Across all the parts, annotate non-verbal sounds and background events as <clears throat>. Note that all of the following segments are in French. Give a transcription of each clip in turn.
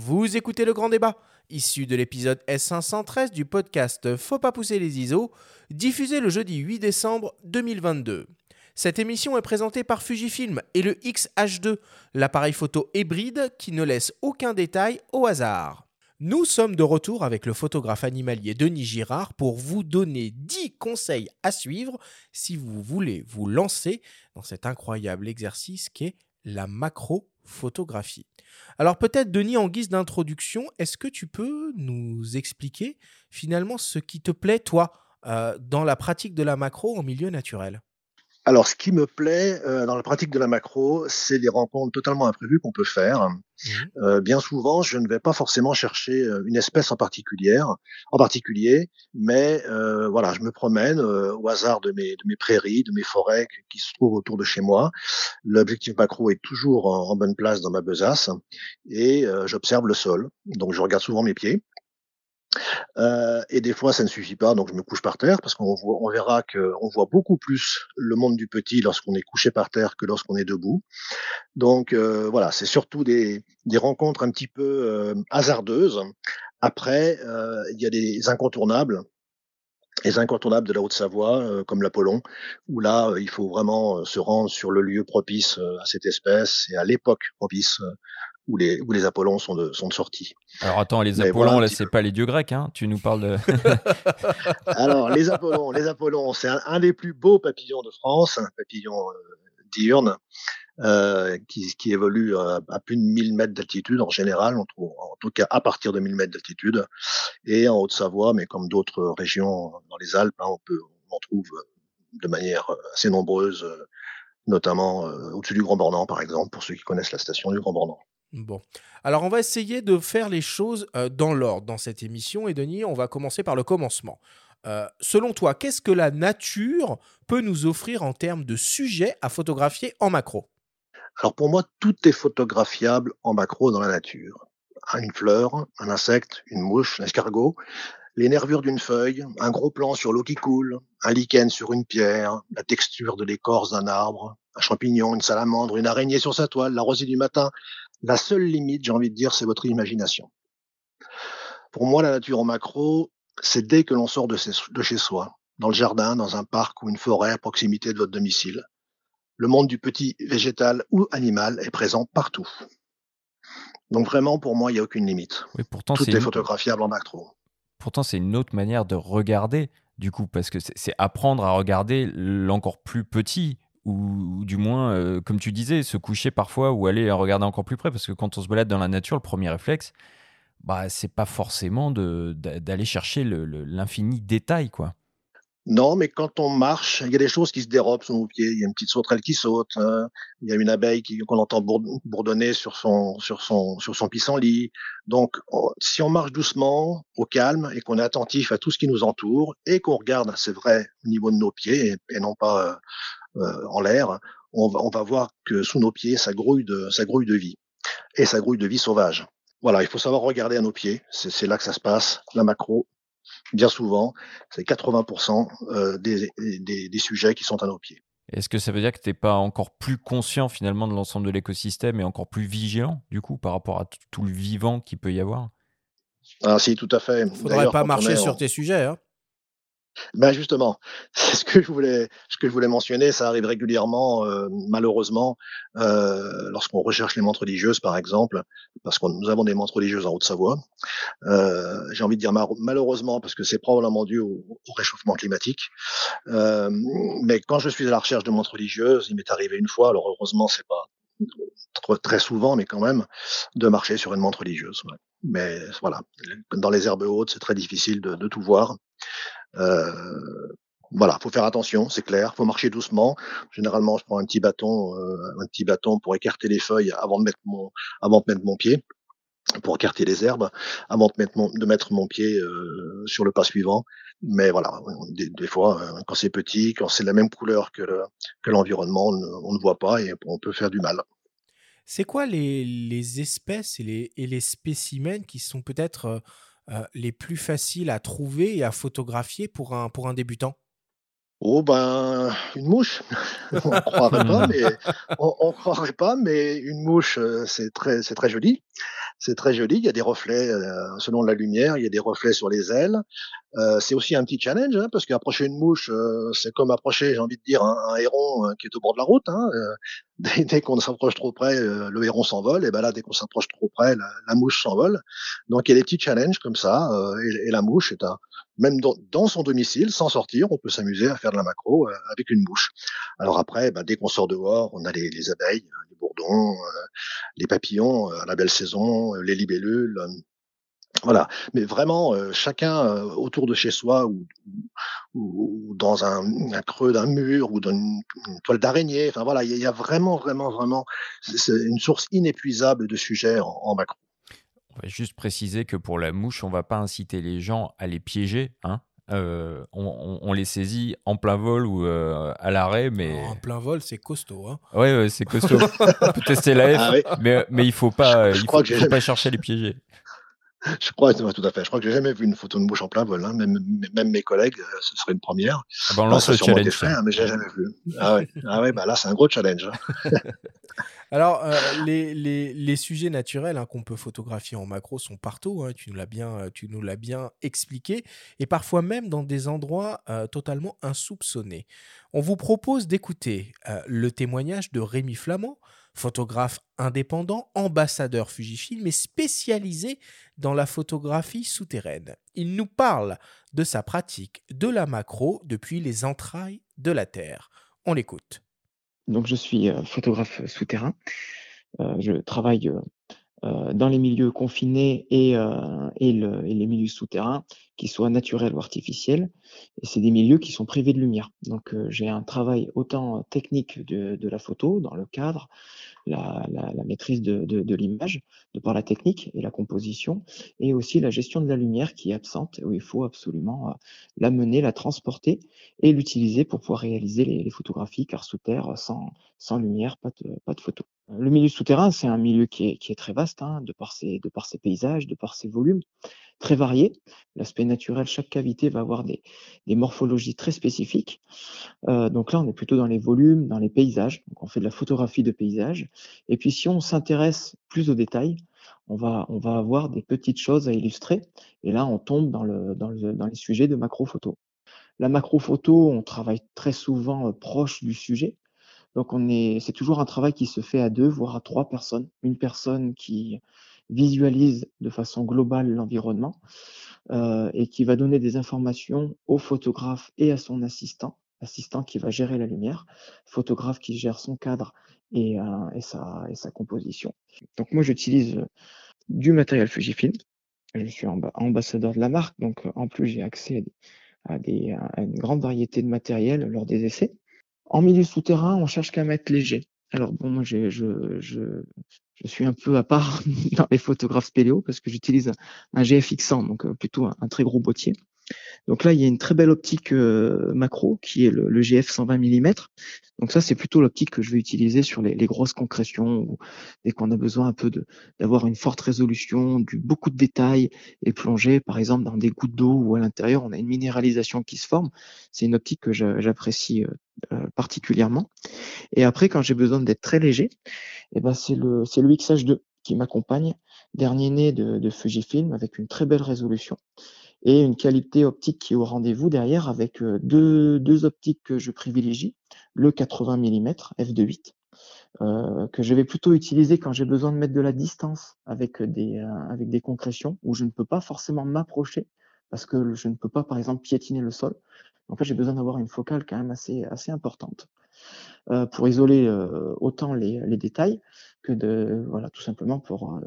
Vous écoutez le grand débat, issu de l'épisode S513 du podcast Faut pas pousser les ISO, diffusé le jeudi 8 décembre 2022. Cette émission est présentée par Fujifilm et le X-H2, l'appareil photo hybride qui ne laisse aucun détail au hasard. Nous sommes de retour avec le photographe animalier Denis Girard pour vous donner 10 conseils à suivre si vous voulez vous lancer dans cet incroyable exercice qu'est la macro-photographie. Alors peut-être Denis, en guise d'introduction, est-ce que tu peux nous expliquer finalement ce qui te plaît, toi, euh, dans la pratique de la macro en milieu naturel? Alors, ce qui me plaît euh, dans la pratique de la macro, c'est les rencontres totalement imprévues qu'on peut faire. Mmh. Euh, bien souvent, je ne vais pas forcément chercher euh, une espèce en particulier, en particulier, mais voilà, je me promène au hasard de mes, de mes prairies, de mes forêts qui se trouvent autour de chez moi. L'objectif macro est toujours en, en, bonne place dans ma besace et j'observe le sol. Donc, je regarde souvent mes pieds. Euh, et des fois, ça ne suffit pas, donc je me couche par terre parce qu'on on verra qu'on voit beaucoup plus le monde du petit lorsqu'on est couché par terre que lorsqu'on est debout. Donc euh, voilà, c'est surtout des, rencontres un petit peu euh, hasardeuses. Après, il y a des incontournables. Les incontournables de la Haute-Savoie, comme l'Apollon, où là, il faut vraiment se rendre sur le lieu propice à cette espèce et à l'époque propice où les, où les Apollons sont de, sont de sortie. Alors attends, les Apollons, là, c'est pas les dieux grecs, hein Tu nous parles de. <laughs> <laughs> Alors, les Apollons, les Apollons, c'est un, des plus beaux papillons de France, un papillon euh, diurne, euh, qui, qui, évolue à, plus de 1000 mètres d'altitude en général, on trouve, en tout cas à partir de 1000 mètres d'altitude, et en Haute-Savoie, mais comme d'autres régions dans les Alpes, hein, on, peut, on en trouve de manière assez nombreuse, notamment euh, au-dessus du Grand Bornand, par exemple, pour ceux qui connaissent la station du Grand Bornand. Bon. Alors, on va essayer de faire les choses euh, dans l'ordre dans cette émission. Et Denis, on va commencer par le commencement. Euh, selon toi, qu'est-ce que la nature peut nous offrir en termes de sujets à photographier en macro? Alors, pour moi, tout est photographiable en macro dans la nature. Une fleur, un insecte, une mouche, un escargot, les nervures d'une feuille, un gros plan sur l'eau qui coule, un lichen sur une pierre, la texture de l'écorce d'un arbre, un champignon, une salamandre, une araignée sur sa toile, la rosée du matin, la seule limite, j'ai envie de dire, c'est votre imagination. Pour moi, la nature en macro, c'est dès que l'on sort de, chez soi, dans le jardin, dans un parc ou une forêt à proximité de votre domicile. Le monde du petit végétal ou animal est présent partout. Donc vraiment, pour moi, il n'y a aucune limite. pourtant, Tout est, photographiable en macro. Pourtant, c'est une autre manière de regarder, du coup, parce que c'est apprendre à regarder l'encore plus petit, ou, du moins, euh, comme tu disais, se coucher parfois ou aller regarder encore plus près, parce que quand on se balade dans la nature, le premier réflexe, bah, c'est pas forcément d'aller chercher l'infini détail, quoi. Non, mais quand on marche, il y a des choses qui se dérobent sous nos pieds. Il y a une petite sauterelle qui saute. Hein. Il y a une abeille qu'on entend bourdonner sur son, sur son, sur son pissenlit. Donc, si on marche doucement, au calme, et qu'on est attentif à tout ce qui nous entoure, et qu'on regarde, c'est vrai, au niveau de nos pieds, et, non pas euh, en l'air, on va, on va voir que sous nos pieds, ça grouille de, ça grouille de vie. Et ça grouille de vie sauvage. Voilà, il faut savoir regarder à nos pieds. C'est là que ça se passe. La macro, bien souvent, c'est 80% euh, des, des, des, sujets qui sont à nos pieds. Est-ce que ça veut dire que tu n'es pas encore plus conscient finalement de l'ensemble de l'écosystème et encore plus vigilant du coup par rapport à tout le vivant qu'il peut y avoir? Ah si, tout à fait. Il ne faudrait pas marcher sur tes sujets. Hein ben justement, <laughs> c'est ce que je voulais, ce que je voulais mentionner. Ça arrive régulièrement, euh, malheureusement, euh, lorsqu'on recherche les montres religieuses, par exemple, parce que nous avons des montres religieuses en Haute-Savoie. Euh, J'ai envie de dire malheureusement parce que c'est probablement dû au, au réchauffement climatique. Euh, mais quand je suis à la recherche de montres religieuses, il m'est arrivé une fois. Alors heureusement, c'est pas très souvent, mais quand même, de marcher sur une montre religieuse. Mais voilà, dans les herbes hautes, c'est très difficile de, tout voir. Euh, voilà, faut faire attention, c'est clair. Faut marcher doucement. Généralement, je prends un petit bâton, euh, un petit bâton pour écarter les feuilles avant de mettre mon, pied, pour écarter les herbes, avant de mettre mon, de mettre mon pied euh, sur le pas suivant. Mais voilà, des, fois, euh, quand c'est petit, quand c'est la même couleur que, le, que l'environnement, on, ne voit pas et on peut faire du mal. C'est quoi les, espèces et les, spécimens qui sont peut-être euh, les plus faciles à trouver et à photographier pour un débutant? Oh ben, une mouche, <laughs> on <laughs> croirait pas, mais on, on croirait pas, mais une mouche, euh, c'est très, c'est très joli. C'est très joli. Il y a des reflets euh, selon la lumière. Il y a des reflets sur les ailes. Euh, c'est aussi un petit challenge hein, parce qu'approcher une mouche, euh, c'est comme approcher, j'ai envie de dire, un, un héron euh, qui est au bord de la route. Hein, euh, <laughs> dès, dès qu'on s'approche trop près, euh, le héron s'envole. Et ben là, dès qu'on s'approche trop près, la, la mouche s'envole. Donc il y a des petits challenges comme ça. Et, et, la mouche est un, même dans, dans, son domicile, sans sortir, on peut s'amuser à faire de la macro avec une mouche. Alors après, ben, dès qu'on sort dehors, on a les, les abeilles, les bourdons, les papillons à la belle saison, les libellules. Voilà, mais vraiment, euh, chacun euh, autour de chez soi ou, ou, ou dans un, un creux d'un mur ou dans une toile d'araignée. Enfin voilà, il y, a vraiment, vraiment, vraiment, c'est une source inépuisable de sujets en, en, macro. Va juste préciser que pour la mouche, on va pas inciter les gens à les piéger, hein. Euh, on, on, on, les saisit en plein vol ou euh, à l'arrêt, mais en plein vol, c'est costaud. Hein ouais, ouais c'est costaud. <laughs> on peut tester la F, ah, oui. mais mais il faut pas, il faut, faut pas chercher à les piéger. Je crois, tout à fait. Je crois que j'ai jamais vu une photo de mouche en plein vol. Hein. Même, même, mes collègues, euh, ce serait une première. Ah ben on lance le challenge. Fait, hein, mais j'ai jamais vu. Ah ouais, ah ouais bah là, c'est un gros challenge. <laughs> Alors, euh, les, sujets naturels hein, qu'on peut photographier en macro sont partout. Hein, tu nous l'as bien, euh, tu nous l'as bien expliqué, et parfois même dans des endroits euh, totalement insoupçonnés. On vous propose d'écouter le témoignage de Rémi Flamand, photographe indépendant, ambassadeur Fujifilm et spécialisé dans la photographie souterraine. Il nous parle de sa pratique de la macro depuis les entrailles de la Terre. On l'écoute. Donc je suis euh, photographe souterrain. Euh, je travaille euh, dans les milieux confinés et, et, le, et les milieux souterrains, qu'ils soient naturels ou artificiels. Et c'est des milieux qui sont privés de lumière. Donc j'ai un travail autant technique de, de, la photo, dans le cadre, la, la, la maîtrise de, de, de l'image, de par la technique et la composition, et aussi la gestion de la lumière qui est absente, où il faut absolument l'amener, la transporter et l'utiliser pour pouvoir réaliser les, les, photographies, car sous terre, sans, sans lumière, pas de, pas de photo. Le milieu souterrain, c'est un milieu qui est, très vaste, hein, de, par ses, de par paysages, de par ses volumes très variés. L'aspect naturel, chaque cavité va avoir des, morphologies très spécifiques. Euh, donc là, on est plutôt dans les volumes, dans les paysages. Donc on fait de la photographie de paysages. Et puis si on s'intéresse plus aux détails, on va, on avoir des petites choses à illustrer. Et là, on tombe dans, dans les sujets de macro-photo. La macro-photo, on travaille très souvent euh, proche du sujet. Donc on est, c'est toujours un travail qui se fait à deux, voire à trois personnes. Une personne qui visualise de façon globale l'environnement euh, et qui va donner des informations au photographe et à son assistant, assistant qui va gérer la lumière, photographe qui gère son cadre et, euh, et, sa, et sa composition. Donc moi j'utilise euh, du matériel Fujifilm, je suis ambassadeur de la marque, donc en plus j'ai accès à, des, à une grande variété de matériel lors des essais. En milieu souterrain, on cherche qu'à mettre léger. Alors bon, moi je, je, je, suis un peu à part <laughs> dans les photographes spéléo parce que j'utilise un, un, GFX100, donc euh, plutôt un, un, très gros boîtier. Donc là, il y a une très belle optique euh, macro qui est le, le, GF 120 mm. Donc ça, c'est plutôt l'optique que je vais utiliser sur les, les grosses concrétions ou dès qu'on a besoin un peu d'avoir une forte résolution, du beaucoup de détails et plonger, par exemple, dans des gouttes d'eau ou à l'intérieur, on a une minéralisation qui se forme. C'est une optique que j'apprécie euh, euh, particulièrement. Et après, quand j'ai besoin d'être très léger, eh ben c'est le, c'est le XH2 qui m'accompagne, dernier né de, de Fujifilm avec une très belle résolution et une qualité optique qui est au rendez-vous derrière avec euh, deux, deux optiques que je privilégie, le 80 mm f2.8 euh, que je vais plutôt utiliser quand j'ai besoin de mettre de la distance avec des, euh, avec des concrétions où je ne peux pas forcément m'approcher parce que je ne peux pas, par exemple, piétiner le sol. En fait, j'ai besoin d'avoir une focale quand même assez, assez importante euh, pour isoler euh, autant les, les, détails que de, voilà, tout simplement pour euh,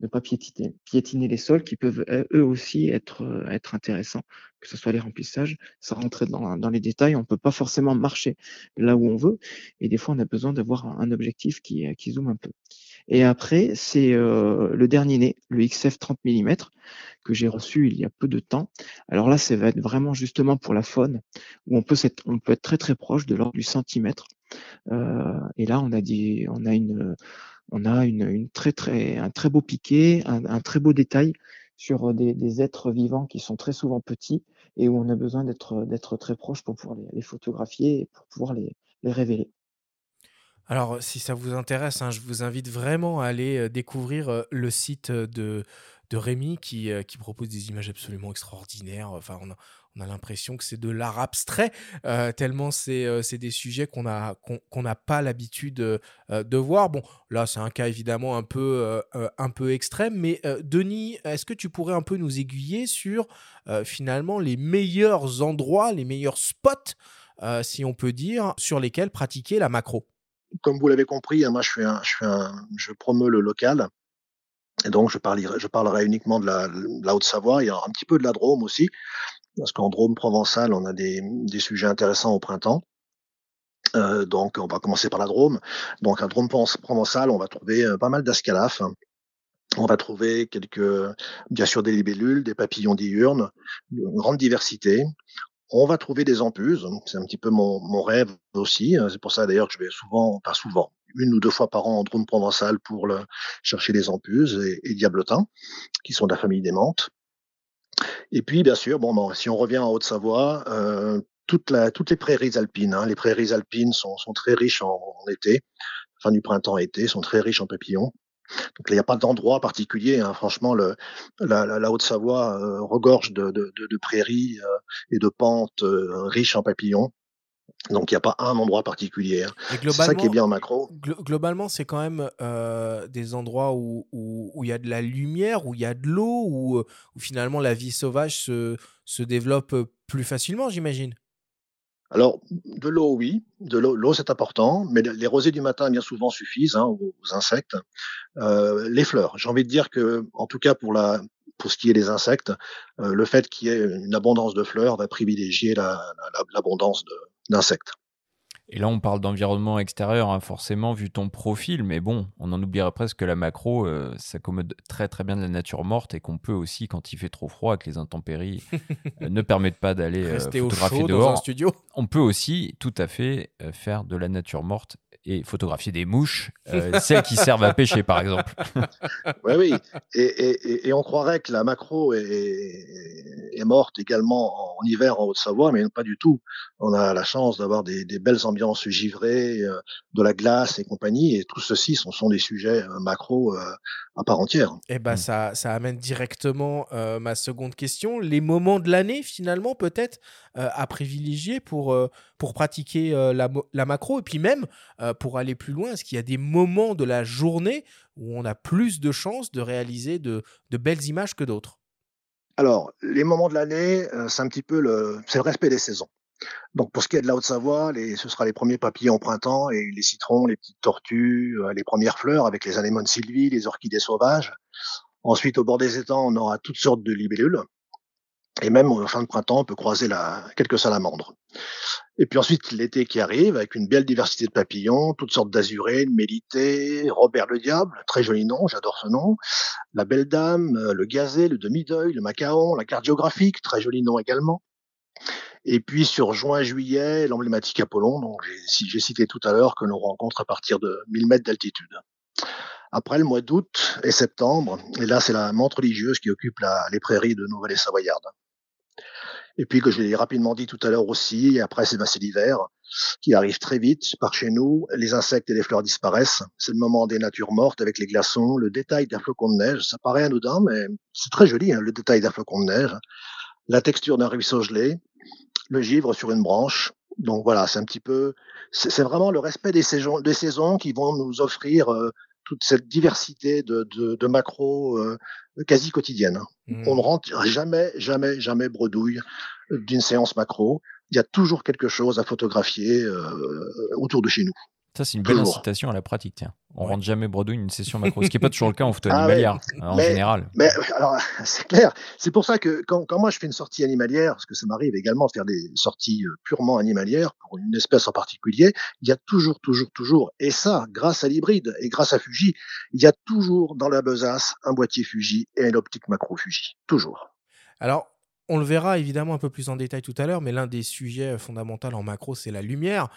ne pas piétiner, piétiner les sols qui peuvent eux aussi être, être intéressants, que ce soit les remplissages, sans rentrer dans, dans les détails. On ne peut pas forcément marcher là où on veut et des fois, on a besoin d'avoir un objectif qui, qui zoome un peu. Et après, c'est euh, le dernier né, le XF 30 mm, que j'ai reçu il y a peu de temps. Alors là, ça va être vraiment justement pour la faune, où on peut, être, on peut être très très proche de l'ordre du centimètre. Euh, et là, on a, dit, on a, une, très, un très beau piqué, un, très beau détail sur des, des, êtres vivants qui sont très souvent petits et où on a besoin d'être très proche pour pouvoir les, photographier et pour pouvoir les révéler. Alors, si ça vous intéresse, hein, je vous invite vraiment à aller découvrir le site de, de Rémi qui, propose des images absolument extraordinaires. On a, on a l'impression que c'est de l'art abstrait, tellement c'est des sujets qu'on n'a pas l'habitude de voir. Bon, là, c'est un cas évidemment un peu, un peu extrême, mais Denis, est-ce que tu pourrais un peu nous aiguiller sur finalement les meilleurs endroits, les meilleurs spots, si on peut dire, sur lesquels pratiquer la macro? Comme vous l'avez compris, hein, moi je, promeux le local. Et donc je parlerai, uniquement de la, Haute-Savoie, a un petit peu de la Drôme aussi, parce qu'en Drôme provençal, on a des, sujets intéressants au printemps. Euh, donc on va commencer par la Drôme. Donc un Drôme provençal, on va trouver euh, pas mal d'ascalaphes. On va trouver quelques, bien sûr, des libellules, des papillons diurnes, une grande diversité. On va trouver des ampuses, c'est un petit peu mon, mon rêve aussi. Hein. C'est pour ça d'ailleurs que je vais souvent, pas souvent, une ou deux fois par an en drone provençal pour le, chercher des ampuses et, et diablotins, qui sont de la famille des menthes. Et puis, bien sûr, bon, bon si on revient en Haute-Savoie, euh, toute toutes les prairies alpines, hein, les prairies alpines sont, sont très riches en, en été, fin du printemps-été, sont très riches en papillons. Donc il n'y a pas d'endroit particulier. Hein. Franchement, le, la, la, Haute-Savoie euh, regorge de, de, de, de prairies euh, et de pentes euh, riches en papillons. Donc il n'y a pas un endroit particulier. Hein. C'est ça qui est bien en macro. globalement, c'est quand même des endroits où il où, y a de la lumière, où il y a de l'eau, où, où, finalement la vie sauvage se, se développe plus facilement, j'imagine. Alors, de l'eau, oui. De l'eau, c'est important, mais les rosées du matin, bien souvent, suffisent hein, aux, insectes. Euh, les fleurs, j'ai envie de dire que, en tout cas pour la, pour ce qui est des insectes, euh, le fait qu'il y ait une abondance de fleurs va privilégier l'abondance d'insectes. Et là, on parle d'environnement extérieur, hein, forcément, vu ton profil, mais bon, on en oublierait presque que la macro euh, s'accommode très très bien de la nature morte et qu'on peut aussi, quand il fait trop froid, que les intempéries <laughs> euh, ne permettent pas d'aller euh, photographier dehors, dans un studio. on peut aussi tout à fait faire de la nature morte et photographier des mouches, euh, celles qui servent à pêcher par exemple. <laughs> oui, oui. Et, et, et, on croirait que la macro est, est morte également en, hiver en Haute-Savoie, mais pas du tout. On a la chance d'avoir des, des, belles ambiances givrées, euh, de la glace et compagnie, et tout ceci sont, sont des sujets euh, macro à part entière. Et eh ben, mm. ça, ça amène directement ma seconde question. Les moments de l'année, finalement, peut-être à privilégier pour, pour pratiquer la, la, macro, et puis même pour aller plus loin, est-ce qu'il y a des moments de la journée où on a plus de chances de réaliser de, de belles images que d'autres? Alors, les moments de l'année, euh, c'est un petit peu le, c'est le respect des saisons. Donc, pour ce qui est de la Haute-Savoie, ce sera les premiers papillons au printemps et les citrons, les petites tortues, euh, les premières fleurs avec les anémones sylvie, les orchidées sauvages. Ensuite, au bord des étangs, on aura toutes sortes de libellules. Et même en fin de printemps, on peut croiser la, quelques salamandres. Et puis ensuite, l'été qui arrive, avec une belle diversité de papillons, toutes sortes d'azurés, de mélités, Robert le Diable, très joli nom, j'adore ce nom, la Belle Dame, euh, le Gazé, le Demi-Deuil, le Macaon, la cardiographique, très joli nom également. Et puis sur juin-juillet, l'emblématique Apollon, donc j'ai cité tout à l'heure, que l'on rencontre à partir de 1000 mètres d'altitude. Après le mois d'août et septembre, et là c'est la menthe religieuse qui occupe les prairies de Nouvelle-et-Savoyarde. Et puis que je l'ai rapidement dit tout à l'heure aussi, après c'est l'hiver qui arrive très vite par chez nous, les insectes et les fleurs disparaissent. C'est le moment des natures mortes avec les glaçons, le détail d'un flocon de neige. Ça paraît anodin, mais c'est très joli, hein, le détail d'un flocon de neige. La texture d'un ruisseau gelé, le givre sur une branche. Donc voilà, c'est un petit peu, c'est vraiment le respect des saisons, des saisons qui vont nous offrir euh, toute cette diversité de, de, de macros euh, quasi quotidienne. Hein. On ne mmh. rentre jamais, jamais, jamais bredouille d'une séance macro. Il y a toujours quelque chose à photographier euh, autour de chez nous. Ça, c'est une belle incitation à la pratique. Tiens. On rentre jamais bredouille une session macro, ce qui n'est pas <laughs> toujours le cas en photo ah animalière, en général. Mais alors, <laughs> c'est clair. C'est pour ça que quand, quand, moi je fais une sortie animalière, parce que ça m'arrive également de faire des sorties euh, purement animalières pour une espèce en particulier, il y a toujours, toujours, toujours, et ça, grâce à l'hybride et grâce à Fuji, il y a toujours dans la besace un boîtier Fuji et une optique macro Fuji. Toujours. Alors, on le verra évidemment un peu plus en détail tout à l'heure, mais l'un des sujets fondamentaux en macro, c'est la lumière.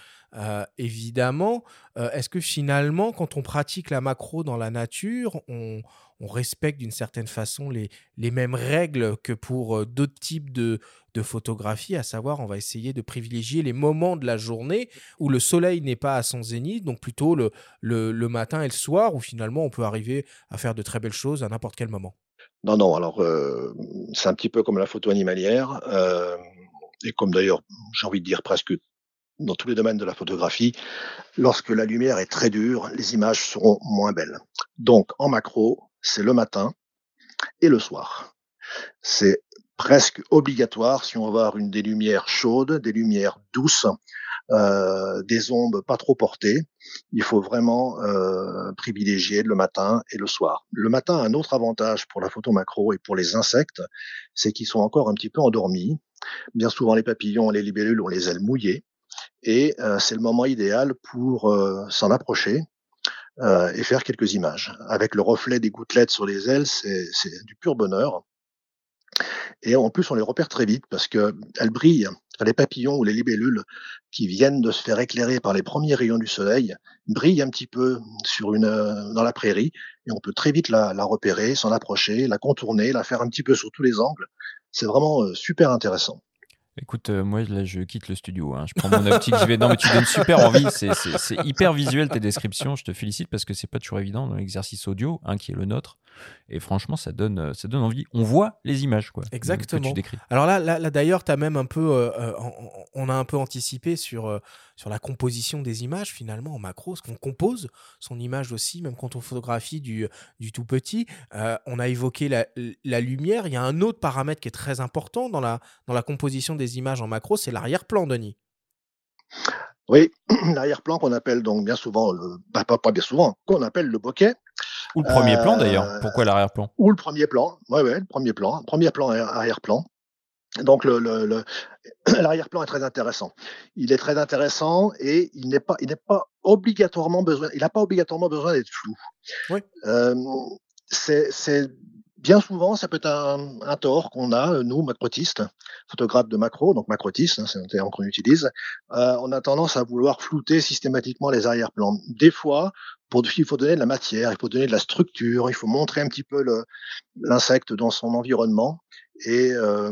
évidemment, est-ce que finalement, quand on pratique la macro dans la nature, on, respecte d'une certaine façon les, les mêmes règles que pour d'autres types de, de photographie, à savoir on va essayer de privilégier les moments de la journée où le soleil n'est pas à son zénith, donc plutôt le, le, matin et le soir, où finalement on peut arriver à faire de très belles choses à n'importe quel moment. Non, non, alors c'est un petit peu comme la photo animalière, et comme d'ailleurs j'ai envie de dire presque dans tous les domaines de la photographie, lorsque la lumière est très dure, les images seront moins belles. Donc en macro, c'est le matin et le soir. C'est presque obligatoire si on veut avoir une des lumières chaudes, des lumières douces, euh, des ombres pas trop portées. Il faut vraiment euh, privilégier le matin et le soir. Le matin un autre avantage pour la photo macro et pour les insectes, c'est qu'ils sont encore un petit peu endormis. Bien souvent, les papillons et les libellules ont les ailes mouillées et euh, c'est le moment idéal pour s'en approcher euh, et faire quelques images. Avec le reflet des gouttelettes sur les ailes, c'est du pur bonheur. Et en plus, on les repère très vite parce qu'elles brillent. les papillons ou les libellules qui viennent de se faire éclairer par les premiers rayons du soleil brillent un petit peu euh, dans la prairie et on peut très vite la, la repérer, s'en approcher, la contourner, la faire un petit peu sur tous les angles. C'est vraiment euh, super intéressant. Écoute, euh, moi là, je quitte le studio. Hein. Je prends mon optique, je vais. Non, mais tu donnes super envie. C'est hyper visuel tes descriptions. Je te félicite parce que c'est pas toujours évident dans l'exercice audio, hein, qui est le nôtre. Et franchement, ça donne, euh, ça donne envie. On voit les images, quoi. Exactement. Alors là, là, d'ailleurs, tu as même un peu, euh, euh, on a un peu anticipé sur, sur la composition des images, finalement, en macro, ce qu'on compose son image aussi, même quand on photographie du, du tout petit. on a évoqué la, la, lumière. Il y a un autre paramètre qui est très important dans la, dans la composition des images en macro, c'est l'arrière-plan, Denis. Oui, <clears throat> l'arrière-plan qu'on appelle donc bien souvent, le, bah, pas, pas bien souvent, qu'on appelle le bokeh. Ou le premier plan d'ailleurs. Euh, Pourquoi l'arrière-plan? Ou le premier plan. Oui, ouais, le premier plan. Premier plan, arrière-plan. Donc le, <clears throat> l'arrière-plan est très intéressant. Il est très intéressant et il n'est pas, il n'est pas obligatoirement besoin, il n'a pas obligatoirement besoin d'être flou. Oui. Euh, c'est bien souvent, ça peut être un, tort qu'on a, nous, macrotistes, photographes de macro, donc macrotistes, hein, c'est un terme qu'on utilise, euh, on a tendance à vouloir flouter systématiquement les arrière-plans. Des fois, pour, il faut donner de la matière, il faut donner de la structure, il faut montrer un petit peu l'insecte dans son environnement. Et euh,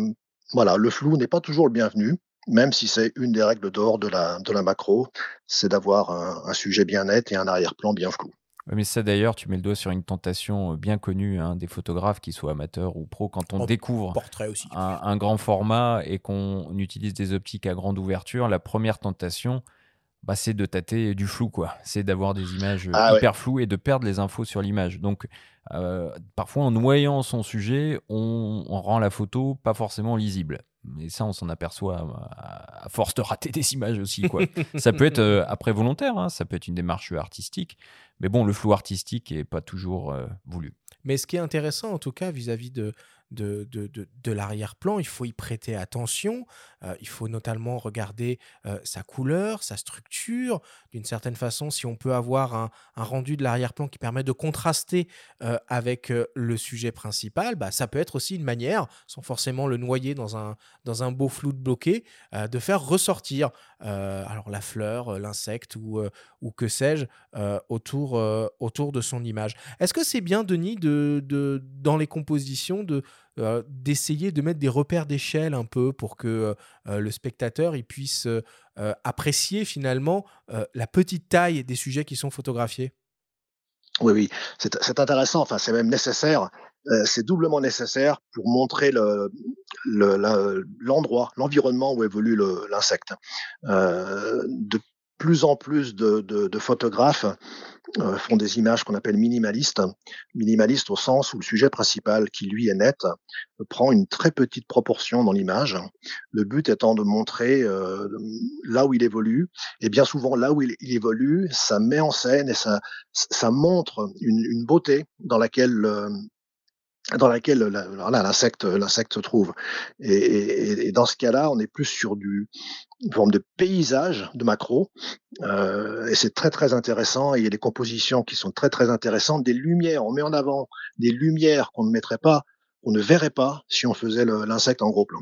voilà, le flou n'est pas toujours le bienvenu, même si c'est une des règles d'or de la, de la macro, c'est d'avoir un sujet bien net et un arrière-plan bien flou mais ça d'ailleurs, tu mets le doigt sur une tentation euh, bien connue hein, des photographes, qu'ils soient amateurs ou pros, quand on découvre un, grand format et qu'on utilise des optiques à grande ouverture, la première tentation, bah, c'est de tâter du flou, quoi. C'est d'avoir des images ah hyper floues et de perdre les infos sur l'image. Donc, euh, parfois, en noyant son sujet, on, rend la photo pas forcément lisible. Et ça, on s'en aperçoit à, force de rater des images aussi. Quoi. <laughs> ça peut être euh, après volontaire, hein, ça peut être une démarche artistique, mais bon, le flou artistique n'est pas toujours euh, voulu. Mais ce qui est intéressant, en tout cas, vis-à-vis de, de, de, de, l'arrière-plan, il faut y prêter attention, euh, il faut notamment regarder euh, sa couleur, sa structure, d'une certaine façon, si on peut avoir un, un rendu de l'arrière-plan qui permet de contraster euh, avec le sujet principal, bah, ça peut être aussi une manière, sans forcément le noyer dans un, dans un beau flou de bloqué, de faire ressortir alors la fleur, l'insecte ou, ou que sais-je autour, autour de son image. Est-ce que c'est bien, Denis, de, de, dans les compositions, de euh, d'essayer de mettre des repères d'échelle un peu pour que euh, euh, le spectateur il puisse apprécier finalement la petite taille des sujets qui sont photographiés. Oui, oui, c'est intéressant, enfin c'est même nécessaire, c'est doublement nécessaire pour montrer l'endroit, le, l'environnement où évolue l'insecte. Plus en plus de, photographes euh, font des images qu'on appelle minimalistes. Minimalistes au sens où le sujet principal, qui lui est net, prend une très petite proportion dans l'image. Le but étant de montrer euh, là où il évolue. Et bien souvent, là où il, évolue, ça met en scène et ça, montre une, beauté dans laquelle euh, dans laquelle l'insecte l'insecte se trouve. Et, dans ce cas-là, on est plus sur du, une forme de paysage de macro, euh, et c'est très très intéressant. il y a des compositions qui sont très très intéressantes, des lumières. On met en avant des lumières qu'on ne mettrait pas, qu'on ne verrait pas si on faisait l'insecte en gros plan.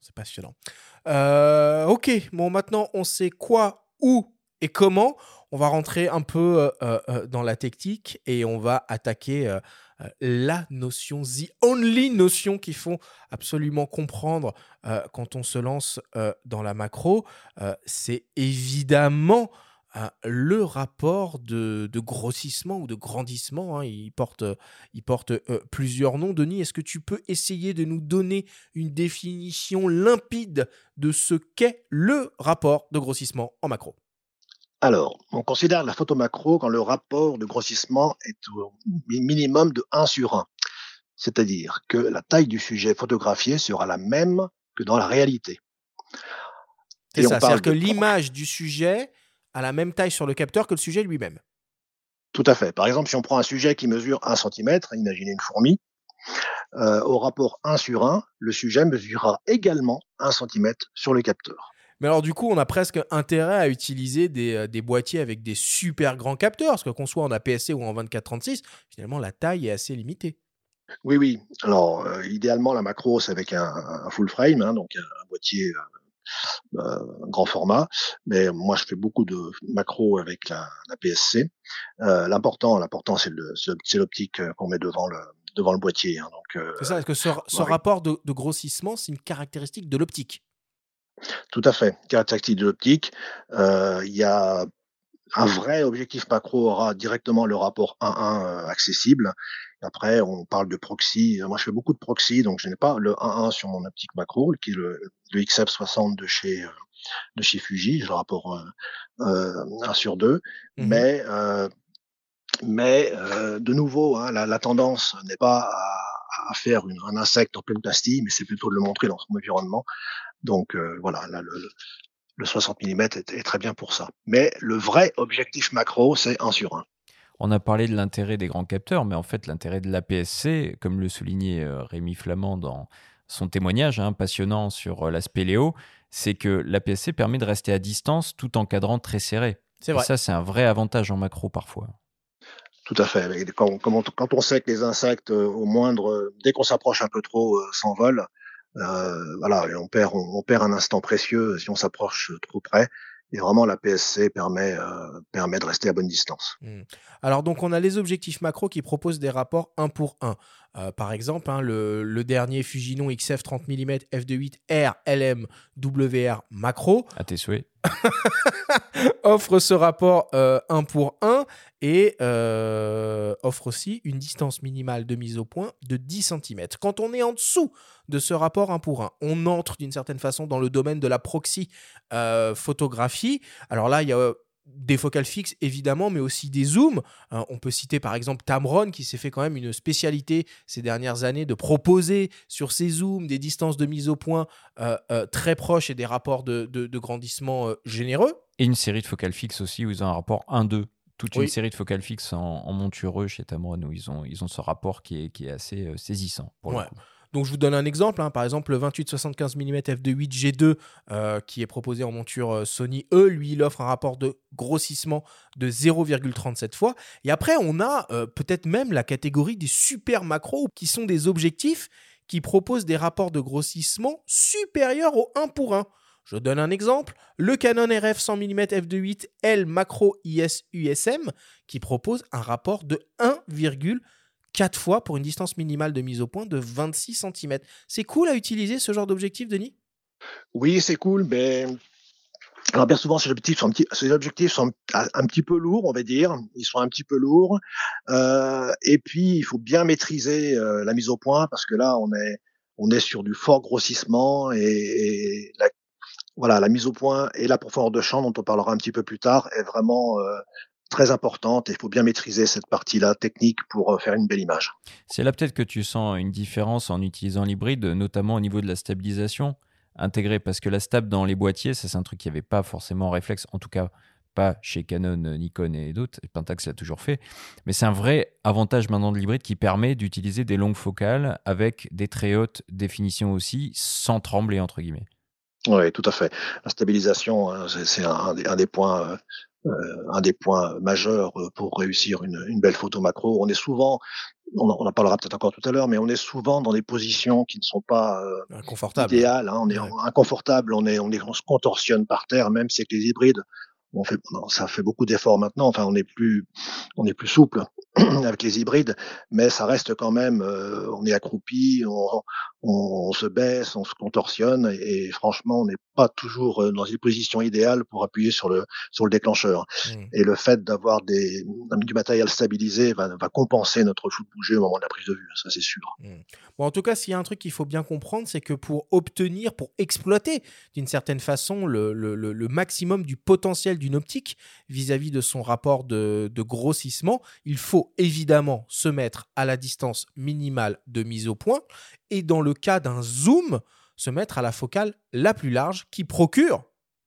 c'est passionnant. Euh, ok, bon, maintenant on sait quoi, où et comment. On va rentrer un peu dans la technique et on va attaquer la notion, the only notion qu'il faut absolument comprendre quand on se lance dans la macro. c'est évidemment le rapport de, grossissement ou de grandissement. Hein, il porte, il porte plusieurs noms. Denis, est-ce que tu peux essayer de nous donner une définition limpide de ce qu'est le rapport de grossissement en macro? Alors, on considère la photo macro quand le rapport de grossissement est au minimum de 1 sur 1. C'est-à-dire que la taille du sujet photographié sera la même que dans la réalité. C'est ça, c'est-à-dire que l'image du sujet a la même taille sur le capteur que le sujet lui-même. Tout à fait. Par exemple, si on prend un sujet qui mesure 1 cm, imaginez une fourmi, euh, au rapport 1 sur 1, le sujet mesurera également 1 cm sur le capteur. Mais alors du coup, on a presque intérêt à utiliser des, euh, des boîtiers avec des super grands capteurs, parce que qu'on soit en APS-C ou en 24-36, finalement la taille est assez limitée. Oui, oui. Alors, euh, idéalement, la macro, c'est avec un, full frame, hein, donc un, boîtier euh, grand format. Mais moi, je fais beaucoup de macro avec la, la PSC. l'important, l'important, c'est l'optique qu'on met devant le devant le boîtier. Hein, donc, c'est ça. Est-ce que ce, ce rapport de, de grossissement, c'est une caractéristique de l'optique tout à fait. Caractéristique de l'optique. Euh, il y a un vrai objectif macro aura directement le rapport 1-1 euh, accessible. Après, on parle de proxy. Moi, je fais beaucoup de proxy, donc je n'ai pas le 1-1 sur mon optique macro, qui est le, le XF60 de chez euh, de chez Fuji, j'ai le rapport euh, 1 sur 2. Mmh mais mais de nouveau, hein, la, la, tendance n'est pas à, à faire une, un insecte en pleine pastille, mais c'est plutôt de le montrer dans son environnement. Donc euh, voilà, le, 60 mm est, très bien pour ça. Mais le vrai objectif macro, c'est 1 sur 1. On a parlé de l'intérêt des grands capteurs, mais en fait l'intérêt de l'APS-C, comme le soulignait euh, Rémi Flamand dans son témoignage hein, passionnant sur euh, l'aspect Léo, c'est que l'APS-C permet de rester à distance tout en cadrant très serré. C'est vrai. Et ça, c'est un vrai avantage en macro parfois. Tout à fait. Quand, quand, on sait que les insectes, au moindre, dès qu'on s'approche un peu trop, s'envolent, euh, voilà, on perd, un instant précieux si on s'approche trop près. Et vraiment, la PSC permet, euh, permet de rester à bonne distance. Mmh. Alors, donc, on a les objectifs macro qui proposent des rapports 1 pour 1. Euh, par exemple, hein, le, dernier Fujinon XF 30 mm f2.8 R LM WR macro. À tes souhaits. <laughs> offre ce rapport 1 euh, pour 1 et euh, offre aussi une distance minimale de mise au point de 10 cm. Quand on est en dessous de ce rapport 1 pour 1, on entre d'une certaine façon dans le domaine de la proxy photographie. Alors là, il y a des focales fixes évidemment, mais aussi des zooms. Euh, on peut citer par exemple Tamron qui s'est fait quand même une spécialité ces dernières années de proposer sur ses zooms des distances de mise au point euh, euh, très proches et des rapports de, grandissement généreux. Et une série de focales fixes aussi où ils ont un rapport 1-2. Toute une série de focales fixes en, montureux chez Tamron où ils ont, ils ont ce rapport qui est, qui est assez saisissant. Pour le coup. Donc je vous donne un exemple, hein. par exemple le 28-75 mm f2.8 G2 qui est proposé en monture euh, Sony E, lui il offre un rapport de grossissement de 0,37 fois. Et après on a euh, peut-être même la catégorie des super macros qui sont des objectifs qui proposent des rapports de grossissement supérieurs au 1 pour 1. Je donne un exemple, le Canon RF 100 mm f2.8 L Macro IS USM qui propose un rapport de 1,37 4 fois pour une distance minimale de mise au point de 26 cm. C'est cool à utiliser ce genre d'objectif, Denis? Oui, c'est cool, mais alors bien souvent, ces objectifs sont, un petit, ces objectifs sont petit peu lourds, on va dire. Ils sont un petit peu lourds. Euh, et puis, il faut bien maîtriser euh, la mise au point parce que là, on est, on est sur du fort grossissement et, la, voilà, la mise au point et la profondeur de champ, dont on parlera un petit peu plus tard, est vraiment euh, très importante et il faut bien maîtriser cette partie-là technique pour euh, faire une belle image. C'est là peut-être que tu sens une différence en utilisant l'hybride, notamment au niveau de la stabilisation intégrée, parce que la stab dans les boîtiers, c'est un truc qui n'y avait pas forcément en réflexe, en tout cas pas chez Canon, Nikon et d'autres, Pentax l'a toujours fait, mais c'est un vrai avantage maintenant de l'hybride qui permet d'utiliser des longues focales avec des très hautes définitions aussi, sans trembler entre guillemets. Oui, tout à fait. La stabilisation, hein, c'est un, des points euh, un des points majeurs pour réussir une, une, belle photo macro. On est souvent on, en parlera peut-être encore tout à l'heure, mais on est souvent dans des positions qui ne sont pas euh, idéales. Hein. on est inconfortable, on est, on est, on se contorsionne par terre, même si avec les hybrides, on fait, ça fait beaucoup d'efforts maintenant. Enfin, on est plus, on est plus souple <clears throat> avec les hybrides, mais ça reste quand même, euh, on est accroupi, on, on, se baisse, on se contorsionne, et, franchement, on n'est pas toujours euh, dans une position idéale pour appuyer sur le sur le déclencheur. Mmh. Et le fait d'avoir des du matériel stabilisé va, va compenser notre flou de bouger au moment de la prise de vue, ça c'est sûr. Mmh. Bon, en tout cas, s'il y a un truc qu'il faut bien comprendre, c'est que pour obtenir, pour exploiter d'une certaine façon le, le, le, maximum du potentiel d'une optique vis-à-vis de son rapport de, de grossissement, il faut évidemment se mettre à la distance minimale de mise au point et dans le cas d'un zoom, se mettre à la focale la plus large qui procure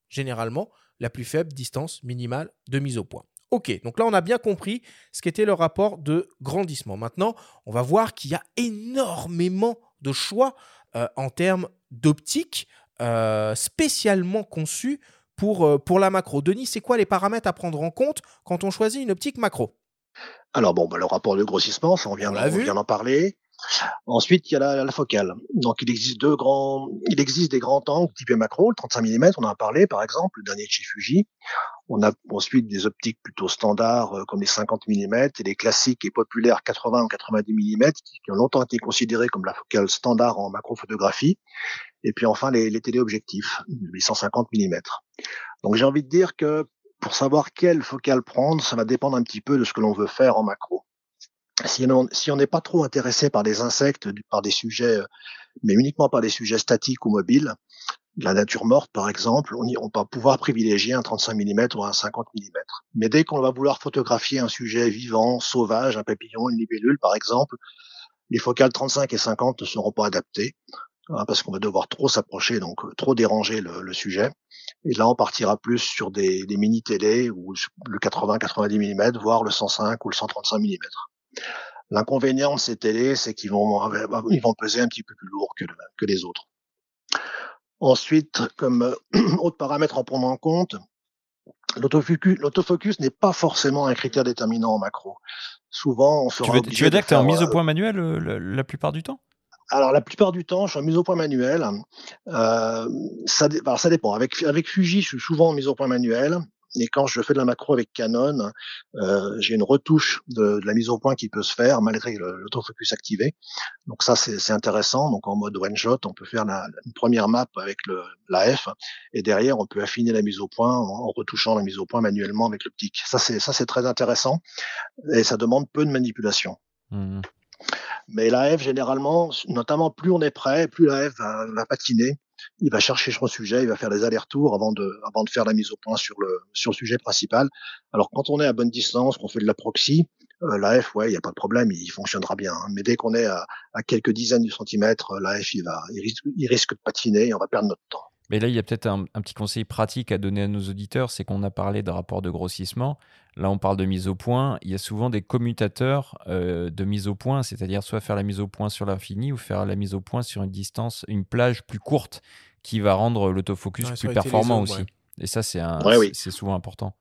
généralement la plus faible distance minimale de mise au point. Ok, donc là on a bien compris ce qu'était le rapport de grandissement. Maintenant, on va voir qu'il y a énormément de choix euh, en termes d'optique euh, spécialement conçus pour, euh, pour la macro. Denis, c'est quoi les paramètres à prendre en compte quand on choisit une optique macro? Alors bon, bah, le rapport de grossissement, ça on vient, on vient d'en parler. Ensuite, il y a la, focale. Donc, il existe deux grands, il existe des grands angles type macro, le 35 mm, on en a parlé par exemple, le dernier chez Fuji. On a ensuite des optiques plutôt standards euh, comme les 50 mm et les classiques et populaires 80 ou 90 mm qui, ont longtemps été considérés comme la focale standard en macrophotographie. Et puis enfin les, les téléobjectifs, 850 mm. Donc j'ai envie de dire que pour savoir quelle focale prendre, ça va dépendre un petit peu de ce que l'on veut faire en macro si on n'est pas trop intéressé par des insectes, par des sujets, euh, mais uniquement par des sujets statiques ou mobiles, la nature morte par exemple, on, on va pouvoir privilégier un 35 mm ou un 50 mm. Mais dès qu'on va vouloir photographier un sujet vivant, sauvage, un papillon, une libellule par exemple, les focales 35 et 50 ne seront pas adaptées parce qu'on va devoir trop s'approcher, donc euh, trop déranger le, sujet. Et là, on partira plus sur des, des mini télé ou le 80-90 mm, voire le 105 ou le 135 mm. L'inconvénient de ces télés, c'est qu'ils vont, ils vont peser un petit peu plus lourd que, que les autres. Ensuite, comme euh, <clears throat> autre paramètre à prendre en compte, l'autofocus n'est pas forcément un critère déterminant en macro. Souvent, on sera tu veux, tu veux dire que tu es en mise au point manuel euh, la, plupart du temps? Alors la plupart du temps, je suis en mise au point manuel. Euh, ça, alors, ça dépend. Avec, avec Fuji, je suis souvent en mise au point manuel. Et quand je fais de la macro avec Canon, euh, j'ai une retouche de, de, la mise au point qui peut se faire malgré l'autofocus activé. Donc ça, c'est intéressant. Donc en mode one shot, on peut faire la, une première map avec le, la F, et derrière, on peut affiner la mise au point en, retouchant la mise au point manuellement avec l'optique. Ça, c'est ça, c'est très intéressant, et ça demande peu de manipulation. Mmh. Mais la F, généralement, notamment plus on est prêt, plus la F va, va patiner il va chercher son sujet, il va faire des allers-retours avant de, avant de faire la mise au point sur le, sur le sujet principal. Alors quand on est à bonne distance, qu'on fait de la proxy, euh, la F, ouais, il n'y a pas de problème, il fonctionnera bien. Hein. Mais dès qu'on est à, à, quelques dizaines de centimètres, la F, il, va, il, risque, il risque de patiner et on va perdre notre temps. Mais là, il y a peut-être un, petit conseil pratique à donner à nos auditeurs, c'est qu'on a parlé de rapport de grossissement. Là, on parle de mise au point. Il y a souvent des commutateurs euh, de mise au point, c'est-à-dire soit faire la mise au point sur l'infini ou faire la mise au point sur une distance, une plage plus courte qui va rendre l'autofocus plus performant aussi. Et ça, c'est c'est souvent important.